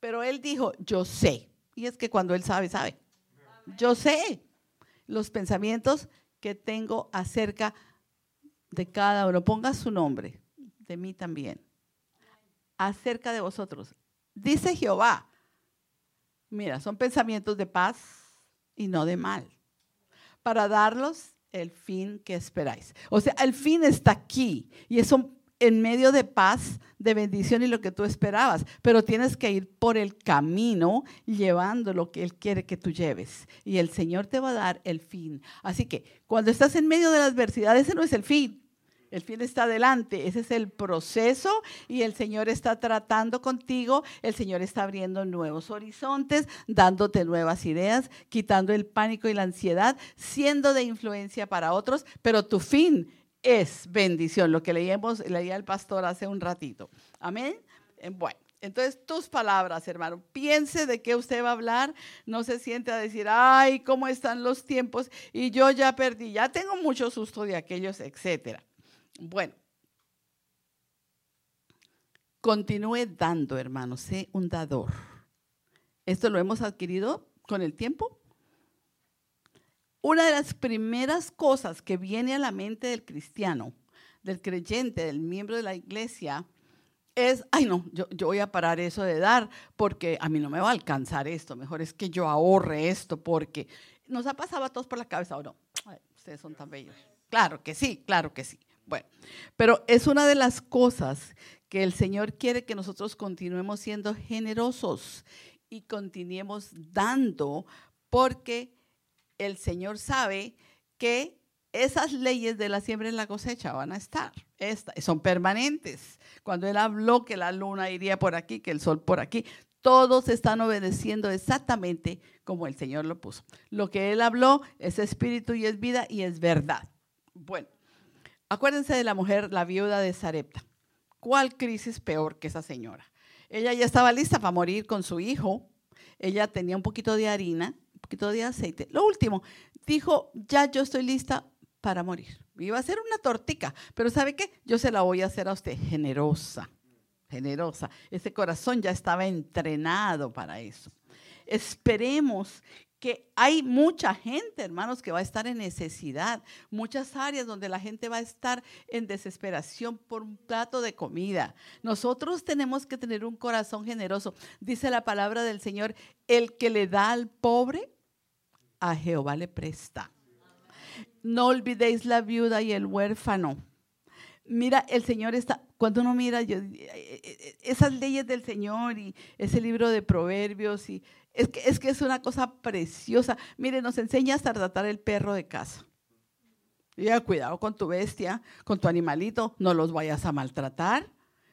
Speaker 1: Pero él dijo, yo sé. Y es que cuando él sabe, sabe. Yo sé los pensamientos que tengo acerca de cada uno. Ponga su nombre, de mí también acerca de vosotros. Dice Jehová, mira, son pensamientos de paz y no de mal, para darlos el fin que esperáis. O sea, el fin está aquí y es en medio de paz, de bendición y lo que tú esperabas, pero tienes que ir por el camino llevando lo que Él quiere que tú lleves. Y el Señor te va a dar el fin. Así que cuando estás en medio de la adversidad, ese no es el fin. El fin está adelante, ese es el proceso y el Señor está tratando contigo, el Señor está abriendo nuevos horizontes, dándote nuevas ideas, quitando el pánico y la ansiedad, siendo de influencia para otros, pero tu fin es bendición, lo que leíamos, leía el pastor hace un ratito. Amén. Eh, bueno, entonces, tus palabras, hermano. Piense de qué usted va a hablar. No se siente a decir, ay, cómo están los tiempos y yo ya perdí, ya tengo mucho susto de aquellos, etcétera. Bueno, continúe dando, hermano, sé un dador. Esto lo hemos adquirido con el tiempo. Una de las primeras cosas que viene a la mente del cristiano, del creyente, del miembro de la iglesia, es, ay no, yo, voy a parar eso de dar porque a mí no me va a alcanzar esto, mejor es que yo ahorre esto porque nos ha pasado a todos por la cabeza o no. ustedes son tan bellos. Claro que sí, claro que sí. Bueno, pero es una de las cosas que el Señor quiere que nosotros continuemos siendo generosos y continuemos dando porque el Señor sabe que esas leyes de la siembra y la cosecha van a estar, son permanentes. Cuando Él habló que la luna iría por aquí, que el sol por aquí, todos están obedeciendo exactamente como el Señor lo puso. Lo que Él habló es espíritu y es vida y es verdad. Bueno, Acuérdense de la mujer, la viuda de Sarepta. ¿Cuál crisis peor que esa señora? Ella ya estaba lista para morir con su hijo. Ella tenía un poquito de harina, un poquito de aceite. Lo último, dijo, ya yo estoy lista para morir. Iba a ser una tortica, pero ¿sabe qué? Yo se la voy a hacer a usted generosa, generosa. Ese corazón ya estaba entrenado para eso. Esperemos que hay mucha gente, hermanos, que va a estar en necesidad, muchas áreas donde la gente va a estar en desesperación por un plato de comida. Nosotros tenemos que tener un corazón generoso. Dice la palabra del Señor, el que le da al pobre, a Jehová le presta. No olvidéis la viuda y el huérfano. Mira, el Señor está, cuando uno mira yo, eh, eh, eh, esas leyes del Señor y ese libro de proverbios y es que, es que es una cosa preciosa. Mire, nos enseña a tratar el perro de casa. Ya, cuidado con tu bestia, con tu animalito, no los vayas a maltratar,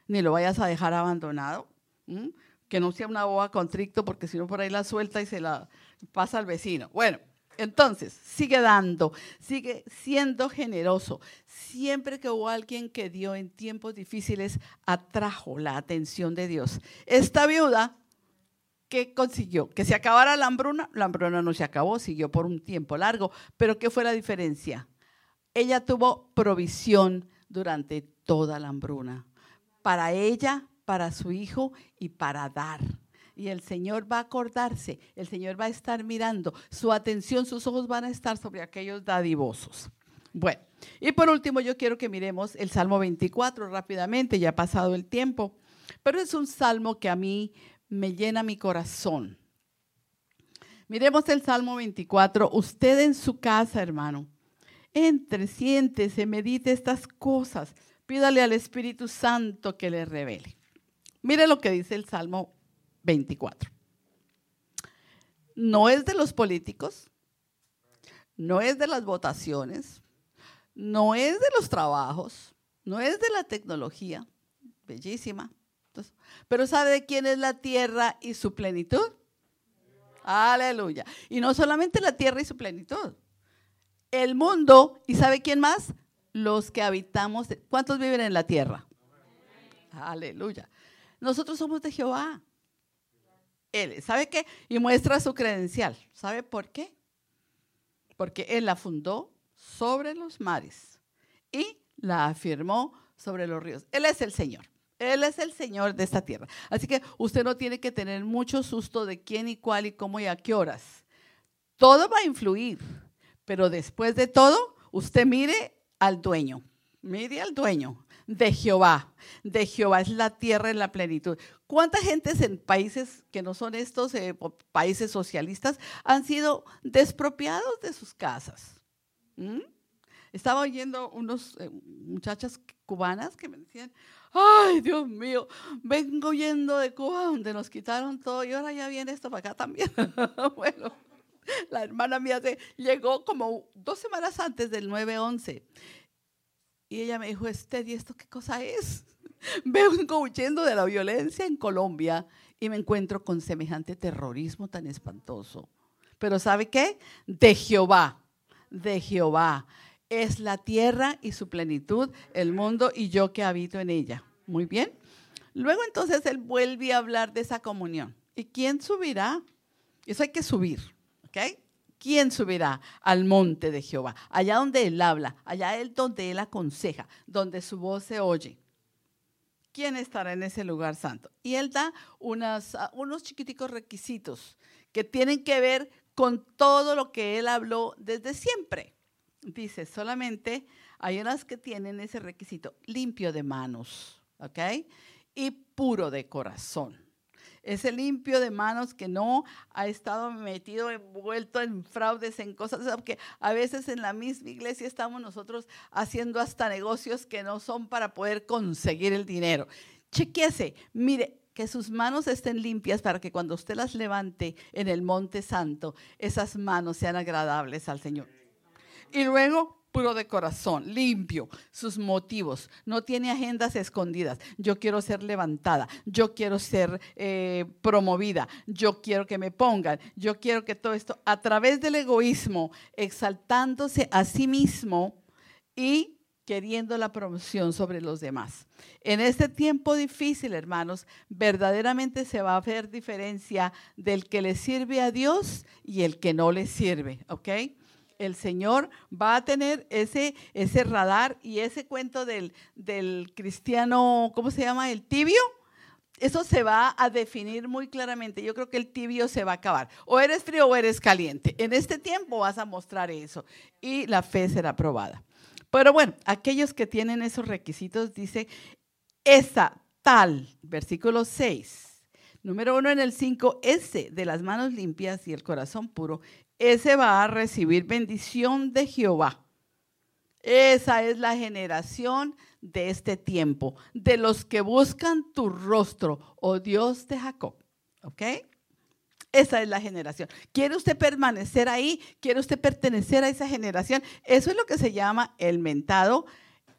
Speaker 1: ni lo vayas a dejar abandonado. Que no sea una boa contricto, porque si no por ahí la suelta y se la pasa al vecino. Bueno, entonces, sigue dando, sigue siendo generoso. Siempre que hubo alguien que dio en tiempos difíciles, atrajo la atención de Dios. Esta viuda ¿qué consiguió? Que se acabara la hambruna. La hambruna no se acabó, siguió por un tiempo largo. Pero ¿qué fue la diferencia? Ella tuvo provisión durante toda la hambruna. Para ella, para su hijo y para dar. Y el Señor va a acordarse, el Señor va a estar mirando, su atención, sus ojos van a estar sobre aquellos dadivosos. Bueno, y por último yo quiero que miremos el Salmo 24 rápidamente, ya ha pasado el tiempo, pero es un salmo que a mí me llena mi corazón. Miremos el Salmo 24. Usted en su casa, hermano, entre, siéntese, medite estas cosas. Pídale al Espíritu Santo que le revele. Mire lo que dice el Salmo 24. No es de los políticos, no es de las votaciones, no es de los trabajos, no es de la tecnología, bellísima, pero ¿sabe de quién es la tierra y su plenitud? Aleluya. Y no solamente la tierra y su plenitud. El mundo, ¿y sabe quién más? Los que habitamos. ¿Cuántos viven en la tierra? Aleluya. nosotros somos de Jehová. Él, ¿sabe qué? Y muestra su credencial. ¿Sabe por qué? Porque Él la fundó sobre los mares y la afirmó sobre los ríos. Él es el Señor. Él es el Señor de esta tierra. Así que usted no tiene que tener mucho susto de quién y cuál y cómo y a qué horas. Todo va a influir, pero después de todo, usted mire al dueño. Mire al dueño de Jehová. De Jehová es la tierra en la plenitud. ¿Cuánta gente en países que no son estos eh, países socialistas han sido despropiados de sus casas? ¿Mm? Estaba oyendo unos eh, muchachas cubanas que me decían, ay Dios mío, vengo yendo de Cuba donde nos quitaron todo y ahora ya viene esto para acá también. bueno, la hermana mía se, llegó como dos semanas antes del 9-11 y ella me dijo, Esther, ¿y esto qué cosa es? Vengo huyendo de la violencia en Colombia y me encuentro con semejante terrorismo tan espantoso. Pero ¿sabe qué? De Jehová, de Jehová. Es la tierra y su plenitud, el mundo y yo que habito en ella. Muy bien. Luego entonces él vuelve a hablar de esa comunión. ¿Y quién subirá? Eso hay que subir, ¿ok? ¿Quién subirá al monte de Jehová? Allá donde Él habla, allá él donde Él aconseja, donde su voz se oye. ¿Quién estará en ese lugar santo? Y Él da unas, ah, unos chiquiticos requisitos que tienen que ver con todo lo que Él habló desde siempre. Dice, solamente hay unas que tienen ese requisito, limpio de manos, ¿ok? Y puro de corazón ese limpio de manos que no ha estado metido, envuelto en fraudes, en cosas, porque a veces en la misma iglesia estamos nosotros haciendo hasta negocios que no son para poder conseguir el dinero. Chequese, mire, que sus manos estén limpias para que cuando usted las levante en el monte santo, esas manos sean agradables al Señor. Y luego puro de corazón, limpio, sus motivos, no tiene agendas escondidas. Yo quiero ser levantada, yo quiero ser eh, promovida, yo quiero que me pongan, yo quiero que todo esto, a través del egoísmo, exaltándose a sí mismo y queriendo la promoción sobre los demás. En este tiempo difícil, hermanos, verdaderamente se va a ver diferencia del que le sirve a Dios y el que no le sirve, ¿ok? El Señor va a tener ese, ese radar y ese cuento del, del cristiano, ¿cómo se llama? El tibio. Eso se va a definir muy claramente. Yo creo que el tibio se va a acabar. O eres frío o eres caliente. En este tiempo vas a mostrar eso y la fe será probada. Pero bueno, aquellos que tienen esos requisitos, dice, esa tal, versículo 6, Número uno en el 5, ese de las manos limpias y el corazón puro, ese va a recibir bendición de Jehová. Esa es la generación de este tiempo, de los que buscan tu rostro, oh Dios de Jacob. ¿Ok? Esa es la generación. ¿Quiere usted permanecer ahí? ¿Quiere usted pertenecer a esa generación? Eso es lo que se llama el mentado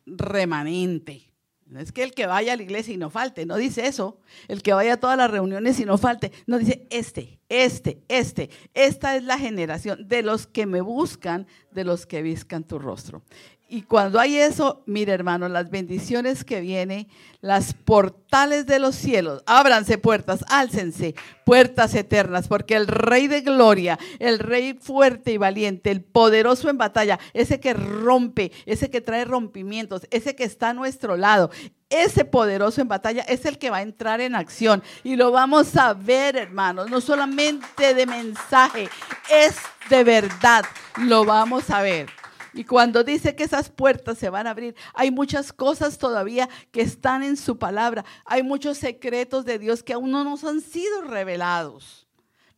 Speaker 1: remanente. No es que el que vaya a la iglesia y no falte, no dice eso. El que vaya a todas las reuniones y no falte, no dice este, este, este. Esta es la generación de los que me buscan, de los que viscan tu rostro. Y cuando hay eso, mire hermano, las bendiciones que vienen, las portales de los cielos, ábranse puertas, álcense puertas eternas, porque el Rey de Gloria, el Rey fuerte y valiente, el poderoso en batalla, ese que rompe, ese que trae rompimientos, ese que está a nuestro lado, ese poderoso en batalla es el que va a entrar en acción. Y lo vamos a ver, hermanos, no solamente de mensaje, es de verdad, lo vamos a ver. Y cuando dice que esas puertas se van a abrir, hay muchas cosas todavía que están en su palabra. Hay muchos secretos de Dios que aún no nos han sido revelados.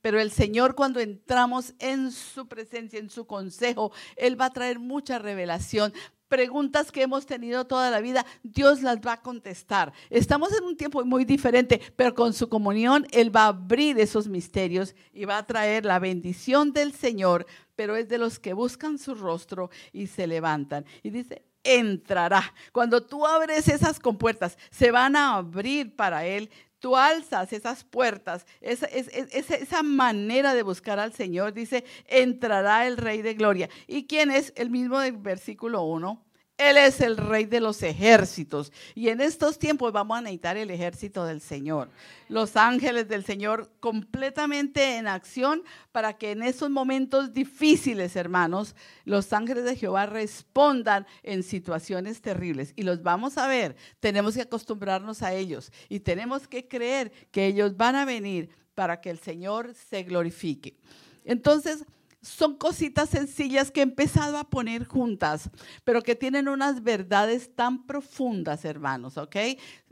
Speaker 1: Pero el Señor cuando entramos en su presencia, en su consejo, Él va a traer mucha revelación preguntas que hemos tenido toda la vida, Dios las va a contestar. Estamos en un tiempo muy diferente, pero con su comunión Él va a abrir esos misterios y va a traer la bendición del Señor, pero es de los que buscan su rostro y se levantan. Y dice, entrará. Cuando tú abres esas compuertas, se van a abrir para Él tú alzas esas puertas, esa, esa, manera de buscar al Señor, dice, entrará el Rey de Gloria. ¿Y quién es? El mismo del versículo 1, Él es el rey de los ejércitos. Y en estos tiempos vamos a necesitar el ejército del Señor. Los ángeles del Señor completamente en acción para que en esos momentos difíciles, hermanos, los ángeles de Jehová respondan en situaciones terribles. Y los vamos a ver. Tenemos que acostumbrarnos a ellos. Y tenemos que creer que ellos van a venir para que el Señor se glorifique. Entonces, son cositas sencillas que he empezado a poner juntas, pero que tienen unas verdades tan profundas, hermanos, ¿ok?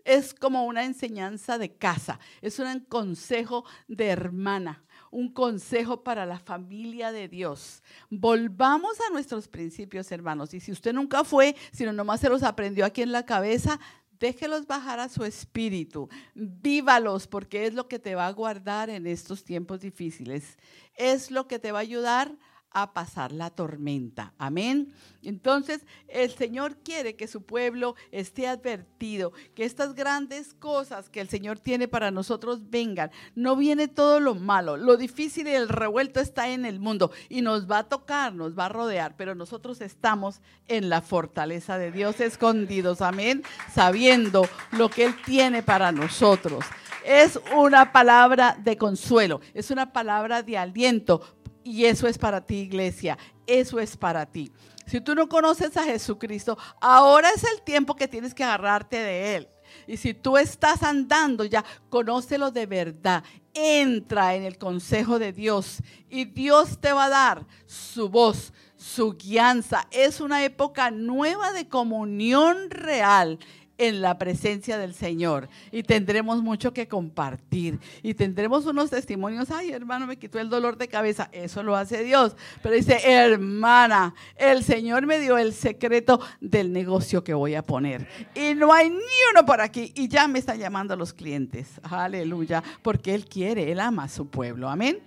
Speaker 1: Es como una enseñanza de casa, es un consejo de hermana, un consejo para la familia de Dios. Volvamos a nuestros principios, hermanos. Y si usted nunca fue, sino nomás se los aprendió aquí en la cabeza, déjelos bajar a su espíritu, vívalos porque es lo que te va a guardar en estos tiempos difíciles. Es lo que te va a ayudar a pasar la tormenta. Amén. Entonces, el Señor quiere que su pueblo esté advertido, que estas grandes cosas que el Señor tiene para nosotros vengan. No viene todo lo malo, lo difícil y el revuelto está en el mundo y nos va a tocar, nos va a rodear, pero nosotros estamos en la fortaleza de Dios escondidos. Amén. Sabiendo lo que Él tiene para nosotros. Es una palabra de consuelo, es una palabra de aliento y eso es para ti, iglesia. Eso es para ti. Si tú no conoces a Jesucristo, ahora es el tiempo que tienes que agarrarte de Él. Y si tú estás andando ya, conócelo de verdad. Entra en el consejo de Dios y Dios te va a dar su voz, su guianza. Es una época nueva de comunión real en la presencia del Señor. Y tendremos mucho que compartir. Y tendremos unos testimonios, ay hermano, me quitó el dolor de cabeza, eso lo hace Dios, pero dice, hermana, el Señor me dio el secreto del negocio que voy a poner. Y no hay ni uno por aquí. Y ya me están llamando los clientes, aleluya, porque Él quiere, Él ama a su pueblo, amén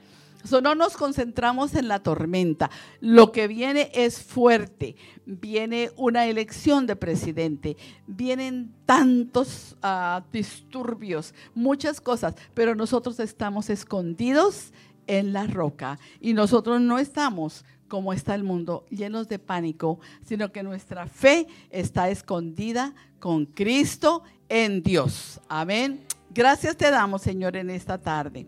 Speaker 1: no nos concentramos en la tormenta. Lo que viene es fuerte. Viene una elección de presidente. Vienen tantos ah, disturbios, muchas cosas. Pero nosotros estamos escondidos en la roca. Y nosotros no estamos como está el mundo, llenos de pánico, sino que nuestra fe está escondida con Cristo en Dios. Amén. Gracias te damos, Señor, en esta tarde.